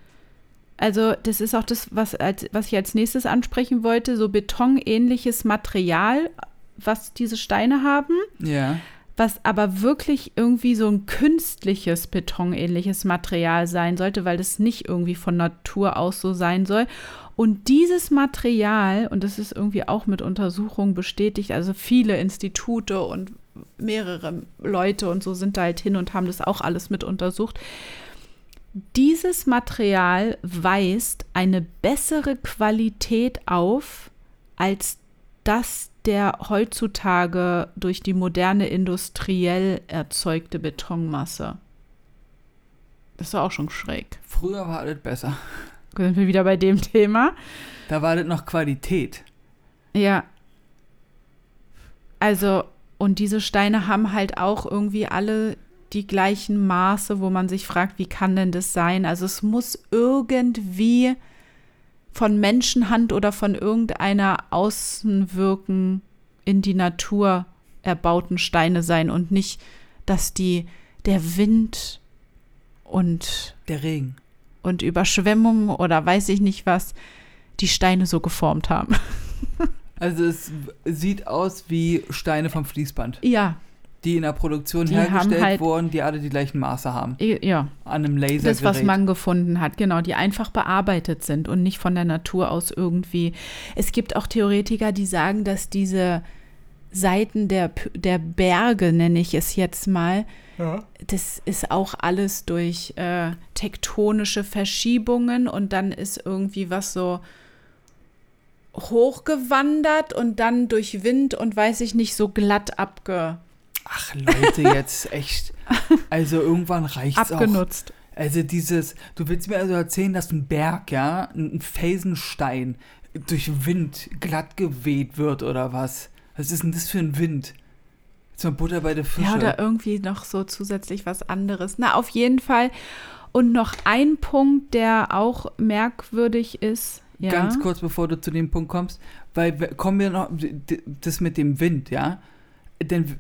Also das ist auch das, was, als, was ich als nächstes ansprechen wollte, so betonähnliches Material, was diese Steine haben Ja. was aber wirklich irgendwie so ein künstliches betonähnliches Material sein sollte, weil das nicht irgendwie von Natur aus so sein soll. Und dieses Material, und das ist irgendwie auch mit Untersuchungen bestätigt, also viele Institute und mehrere Leute und so sind da halt hin und haben das auch alles mit untersucht. Dieses Material weist eine bessere Qualität auf als das der heutzutage durch die moderne industriell erzeugte Betonmasse. Das ist doch auch schon schräg. Früher war alles besser. Sind wir wieder bei dem Thema? Da war das noch Qualität. Ja. Also, und diese Steine haben halt auch irgendwie alle die gleichen Maße, wo man sich fragt, wie kann denn das sein? Also es muss irgendwie von Menschenhand oder von irgendeiner Außenwirken in die Natur erbauten Steine sein und nicht, dass die der Wind und, Der Regen. und Überschwemmungen oder weiß ich nicht was die Steine so geformt haben. *laughs* Also es sieht aus wie Steine vom Fließband, Ja, die in der Produktion Die hergestellt halt- wurden, die alle die gleichen Maße haben. ja. An einem Lasergerät. Das, was man gefunden hat, genau, die einfach bearbeitet sind und nicht von der Natur aus irgendwie. Es gibt auch Theoretiker, die sagen, dass diese Seiten der, der Berge, nenne ich es jetzt mal, das ist auch alles durch äh, tektonische Verschiebungen und dann ist irgendwie was so hochgewandert und dann durch Wind und weiß ich nicht, so glatt abge, Ach Leute, jetzt echt. *laughs* Also irgendwann reicht's auch. abgenutzt. Also dieses, du willst mir also erzählen, dass ein Berg, ja, ein Felsenstein durch Wind glatt geweht wird oder was? Was ist denn das für ein Wind? Jetzt mal Butter bei der Fische. Ja, oder irgendwie noch so zusätzlich was anderes. Na, auf jeden Fall. Und noch ein Punkt, der auch merkwürdig ist. Ja, Ganz kurz, bevor du zu dem Punkt kommst, weil kommen wir noch, das mit dem Wind, ja? Denn,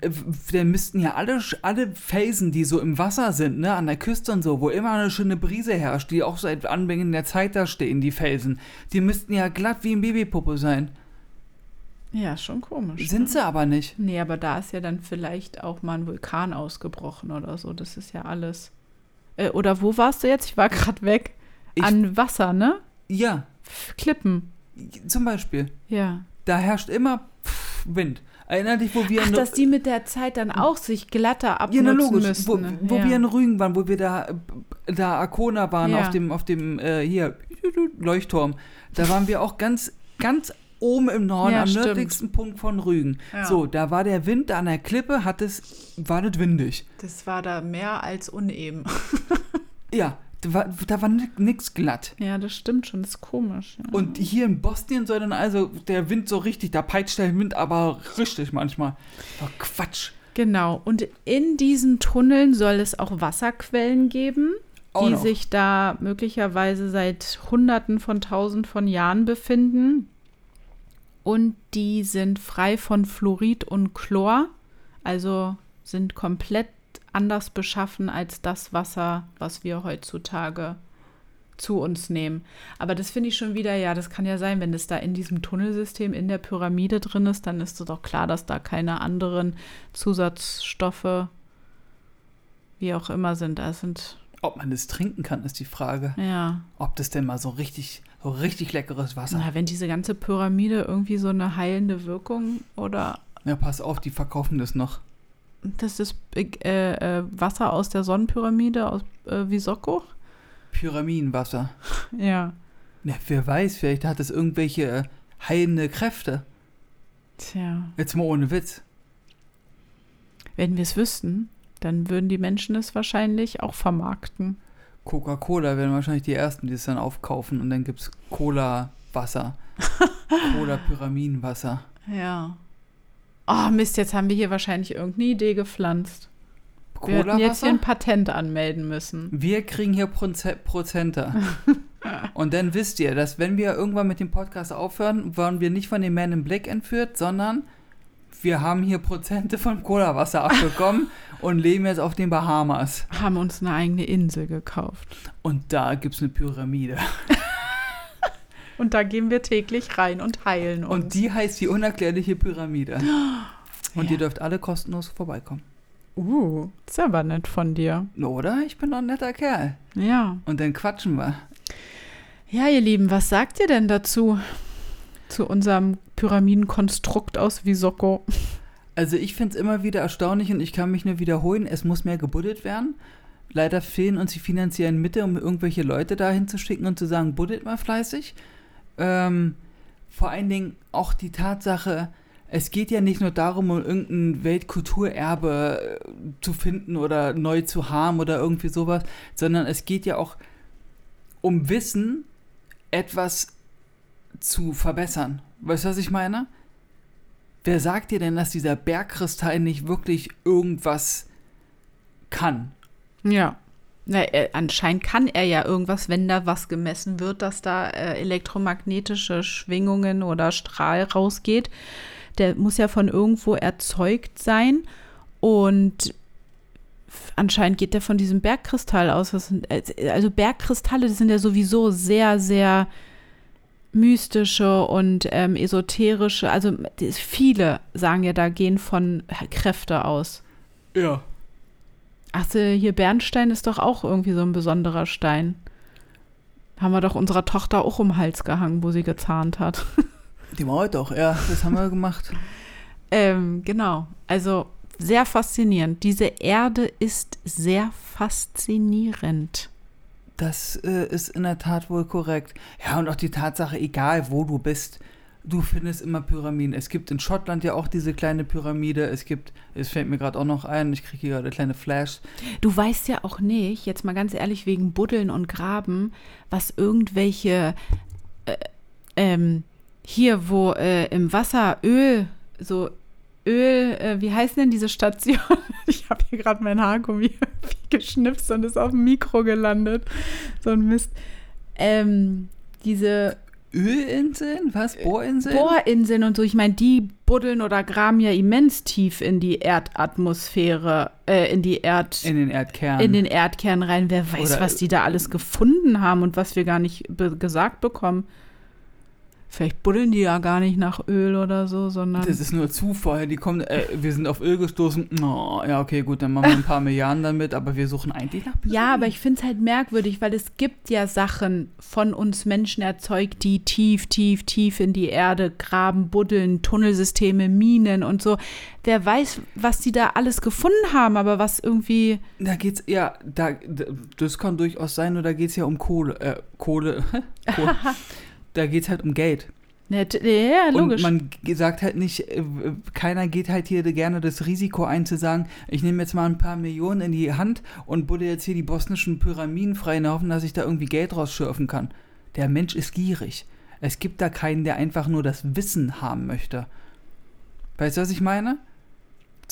denn müssten ja alle, alle Felsen, die so im Wasser sind, ne, an der Küste und so, wo immer eine schöne Brise herrscht, die auch seit Anbeginn der Zeit da stehen, die Felsen, die müssten ja glatt wie ein Babypuppe sein. ja schon komisch. Sind ne? sie aber nicht. Nee, aber da ist ja dann vielleicht auch mal ein Vulkan ausgebrochen oder so. Das ist ja alles. Äh, oder wo warst du jetzt? Ich war gerade weg. Ich- An Wasser, ne? Ja, Klippen. zum Beispiel. Ja. Da herrscht immer Wind. Erinner dich, wo wir Ach, in- dass die mit der Zeit dann auch sich glatter Ja, abnutzen na logisch, müssten. wo, wo ja. wir in Rügen waren, wo wir da, da Arkona waren, Ja. auf dem, auf dem äh, hier, Leuchtturm. Da waren wir auch ganz, ganz oben im Norden, Ja, am stimmt. nördlichsten Punkt von Rügen. Ja. So, da war der Wind an der Klippe, hat es, war das windig. Das war da mehr als uneben. Ja, da war, da war ni- nix glatt. Ja, das stimmt schon. Das ist komisch. Ja. Und hier in Bosnien soll dann also der Wind so richtig, da peitscht der Wind aber richtig manchmal. Oh, Quatsch. Genau. Und in diesen Tunneln soll es auch Wasserquellen geben, Auch die noch. sich da möglicherweise seit Hunderten von Tausend von Jahren befinden. Und die sind frei von Fluorid und Chlor, also sind komplett anders beschaffen als das Wasser, was wir heutzutage zu uns nehmen. Aber das finde ich schon wieder, ja, das kann ja sein, wenn das da in diesem Tunnelsystem in der Pyramide drin ist, dann ist es doch klar, dass da keine anderen Zusatzstoffe, wie auch immer sind. Da sind, Ob man das trinken kann, ist die Frage. ja, Ob das denn mal so richtig, so richtig leckeres Wasser. na, wenn diese ganze Pyramide irgendwie so eine heilende Wirkung oder Ja, pass auf, die verkaufen das noch. Das ist äh, äh, Wasser aus der Sonnenpyramide aus äh, Visoko? Pyramidenwasser. *laughs* Ja. Ja, wer weiß, vielleicht hat es irgendwelche äh, heilende Kräfte. Tja. Jetzt mal ohne Witz. Wenn wir es wüssten, dann würden die Menschen es wahrscheinlich auch vermarkten. Coca-Cola werden wahrscheinlich die ersten, die es dann aufkaufen und dann gibt es Cola-Wasser. *laughs* Cola-Pyramidenwasser. Ja. Oh Mist, jetzt haben wir hier wahrscheinlich irgendeine Idee gepflanzt. Wir hätten jetzt hier ein Patent anmelden müssen. Wir kriegen hier Proze Prozente. *laughs* Und dann wisst ihr, dass wenn wir irgendwann mit dem Podcast aufhören, waren wir nicht von dem Man in Black entführt, sondern wir haben hier Prozente von Cola-Wasser *laughs* abbekommen und leben jetzt auf den Bahamas. Haben uns eine eigene Insel gekauft. Und da gibt es eine Pyramide. *laughs* Und da gehen wir täglich rein und heilen uns. Und die heißt die unerklärliche Pyramide. *gasps* Und Ja. ihr dürft alle kostenlos vorbeikommen. uh, ist aber nett von dir. Oder? Ich bin doch ein netter Kerl. Ja. Und dann quatschen wir. Ja, ihr Lieben, was sagt ihr denn dazu? Zu unserem Pyramidenkonstrukt aus Visoko? Also ich finde es immer wieder erstaunlich und ich kann mich nur wiederholen, es muss mehr gebuddelt werden. Leider fehlen uns die finanziellen Mittel, um irgendwelche Leute dahin zu schicken und zu sagen, buddelt mal fleißig. Ähm, vor allen Dingen auch die Tatsache, es geht ja nicht nur darum, um irgendein Weltkulturerbe äh, zu finden oder neu zu haben oder irgendwie sowas, sondern es geht ja auch um Wissen, etwas zu verbessern. Weißt du, was ich meine? Wer sagt dir denn, dass dieser Bergkristall nicht wirklich irgendwas kann? Ja. Na, äh, anscheinend kann er ja irgendwas, wenn da was gemessen wird, dass da äh, elektromagnetische Schwingungen oder Strahl rausgeht. Der muss ja von irgendwo erzeugt sein. Und anscheinend geht der von diesem Bergkristall aus. Sind, also Bergkristalle, sind ja sowieso sehr, sehr mystische und ähm, esoterische. Also viele sagen ja, da gehen von Kräfte aus. Ja. Ach, hier Bernstein ist doch auch irgendwie so ein besonderer Stein. Haben wir doch unserer Tochter auch um den Hals gehangen, wo sie gezahnt hat. *laughs* Die war heute doch, ja, das haben wir gemacht. ähm, genau. Also sehr faszinierend. Diese Erde ist sehr faszinierend. Das äh, ist in der Tat wohl korrekt. Ja, und auch die Tatsache, egal wo du bist, du findest immer Pyramiden. Es gibt in Schottland ja auch diese kleine Pyramide. Es gibt, es fällt mir gerade auch noch ein, ich kriege hier gerade kleine Flash. Du weißt ja auch nicht, jetzt mal ganz ehrlich, wegen Buddeln und Graben, was irgendwelche, äh, ähm, hier, wo äh, im Wasser Öl, so Öl, äh, wie heißt denn diese Station? *laughs* Ich habe hier gerade mein Haargummi *laughs* geschnipst und ist auf dem Mikro gelandet. So ein Mist. Ähm, diese Ölinseln? Was? Bohrinseln? Bohrinseln und so. Ich meine, die buddeln oder graben ja immens tief in die Erdatmosphäre, äh, in die Erd... In den Erdkern. In den Erdkern rein. Wer weiß, oder was die da alles gefunden haben und was wir gar nicht be gesagt bekommen. Vielleicht buddeln die ja gar nicht nach Öl oder so, sondern. Das ist nur Zufall. Die kommen, äh, wir sind auf Öl gestoßen. Oh, ja, okay, gut, dann machen wir ein paar *laughs* Milliarden damit, aber wir suchen eigentlich nach Öl. Ja, aber ich finde es halt merkwürdig, weil es gibt ja Sachen von uns Menschen erzeugt, die tief, tief, tief in die Erde graben, buddeln, Tunnelsysteme, Minen und so. Wer weiß, was die da alles gefunden haben, aber was irgendwie. Da geht's, ja, da, das kann durchaus sein, oder da geht es ja um Kohle, äh, Kohle. *laughs* Kohle *laughs* da geht es halt um Geld. Ja, ja, logisch. Und man sagt halt nicht, äh, keiner geht halt hier gerne das Risiko ein zu sagen, ich nehme jetzt mal ein paar Millionen in die Hand und buddel jetzt hier die bosnischen Pyramiden frei in der Hoffnung, dass ich da irgendwie Geld rausschürfen kann. Der Mensch ist gierig. Es gibt da keinen, der einfach nur das Wissen haben möchte. Weißt du, was ich meine?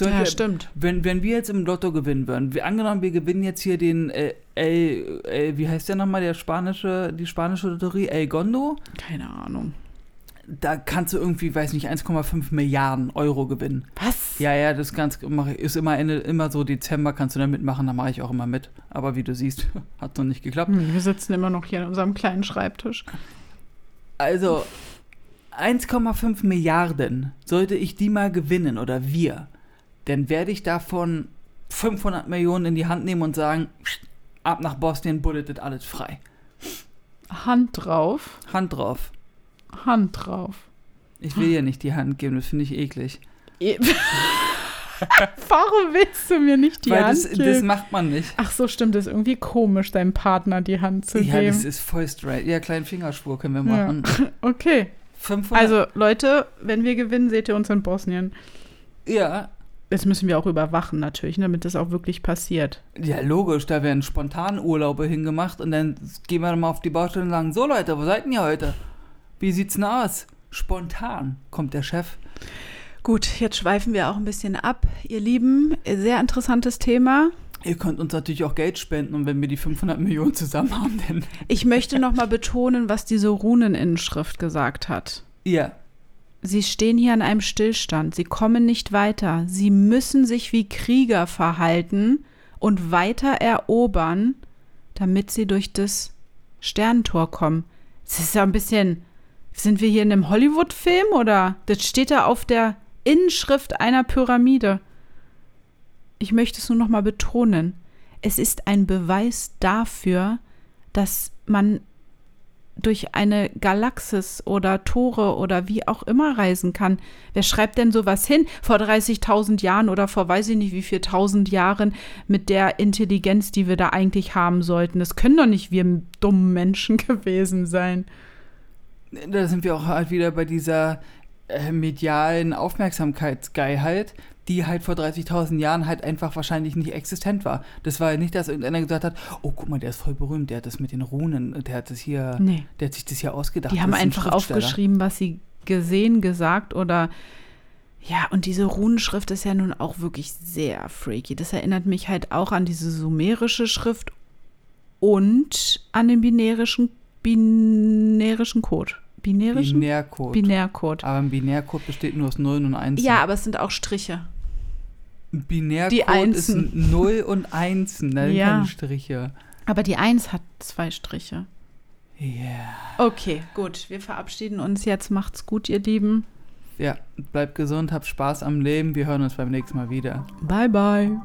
So, ja, stimmt. Wenn, wenn wir jetzt im Lotto gewinnen würden, wir, angenommen, wir gewinnen jetzt hier den äh, El, El, wie heißt der nochmal, der spanische, die spanische Lotterie, El Gondo? Keine Ahnung. Da kannst du irgendwie, weiß nicht, 1,5 Milliarden Euro gewinnen. Was? Ja, ja, das ganz, ist immer Ende, immer so Dezember kannst du da mitmachen, da mache ich auch immer mit. Aber wie du siehst, *laughs* hat noch nicht geklappt. Hm, wir sitzen immer noch hier an unserem kleinen Schreibtisch. Also, 1,5 Milliarden, sollte ich die mal gewinnen oder wir, dann werde ich davon 500 Millionen in die Hand nehmen und sagen, ab nach Bosnien, bulletet alles frei. Hand drauf. Hand drauf. Hand drauf. Ich will dir nicht die Hand geben, das finde ich eklig. *laughs* Warum willst du mir nicht die Weil Hand das, geben? das macht man nicht. Ach so, stimmt. Das ist irgendwie komisch, deinem Partner die Hand zu ja, geben. Ja, das ist voll straight. Ja, kleinen Fingerspur können wir machen. Ja. *laughs* Okay. 500. Also, Leute, wenn wir gewinnen, seht ihr uns in Bosnien. Ja, das müssen wir auch überwachen natürlich, ne, damit das auch wirklich passiert. Ja, logisch, da werden spontan Urlaube hingemacht und dann gehen wir mal auf die Baustelle und sagen, so Leute, wo seid ihr heute? Wie sieht's denn aus? Spontan kommt der Chef. Gut, jetzt schweifen wir auch ein bisschen ab, ihr Lieben. Sehr interessantes Thema. Ihr könnt uns natürlich auch Geld spenden und wenn wir die 500 Millionen zusammen haben, dann... Ich möchte noch mal betonen, was diese Runeninschrift gesagt hat. Ja. Sie stehen hier an einem Stillstand, sie kommen nicht weiter, sie müssen sich wie Krieger verhalten und weiter erobern, damit sie durch das Sternentor kommen. Das ist ja ein bisschen. Sind wir hier in einem Hollywood-Film oder? Das steht da auf der Inschrift einer Pyramide. Ich möchte es nur noch mal betonen. Es ist ein Beweis dafür, dass man durch eine Galaxis oder Tore oder wie auch immer reisen kann. Wer schreibt denn sowas hin vor 30.000 Jahren oder vor weiß ich nicht wie viel tausend Jahren mit der Intelligenz, die wir da eigentlich haben sollten? Das können doch nicht wir dummen Menschen *laughs* gewesen sein. Da sind wir auch halt wieder bei dieser äh, medialen Aufmerksamkeitsgeilheit, die halt vor 30.000 Jahren halt einfach wahrscheinlich nicht existent war. Das war ja nicht, dass irgendeiner gesagt hat, oh, guck mal, der ist voll berühmt, der hat das mit den Runen, der hat das hier, nee. der hat sich das hier ausgedacht. Die haben einfach aufgeschrieben, was sie gesehen, gesagt oder ja, und diese Runenschrift ist ja nun auch wirklich sehr freaky. Das erinnert mich halt auch an diese sumerische Schrift und an den binärischen, binärischen Code. Binärischen? Binärcode. Binärcode. Aber ein Binärcode besteht nur aus 0 und 1. Ja, aber es sind auch Striche. Binärcode ist Einsen. *laughs* ein 0 und Einsen, da sind Ja. keine Striche. Aber die Eins hat zwei Striche. Yeah. Okay, gut. Wir verabschieden uns jetzt. Macht's gut, ihr Lieben. Ja, bleibt gesund, habt Spaß am Leben. Wir hören uns beim nächsten Mal wieder. Bye, bye.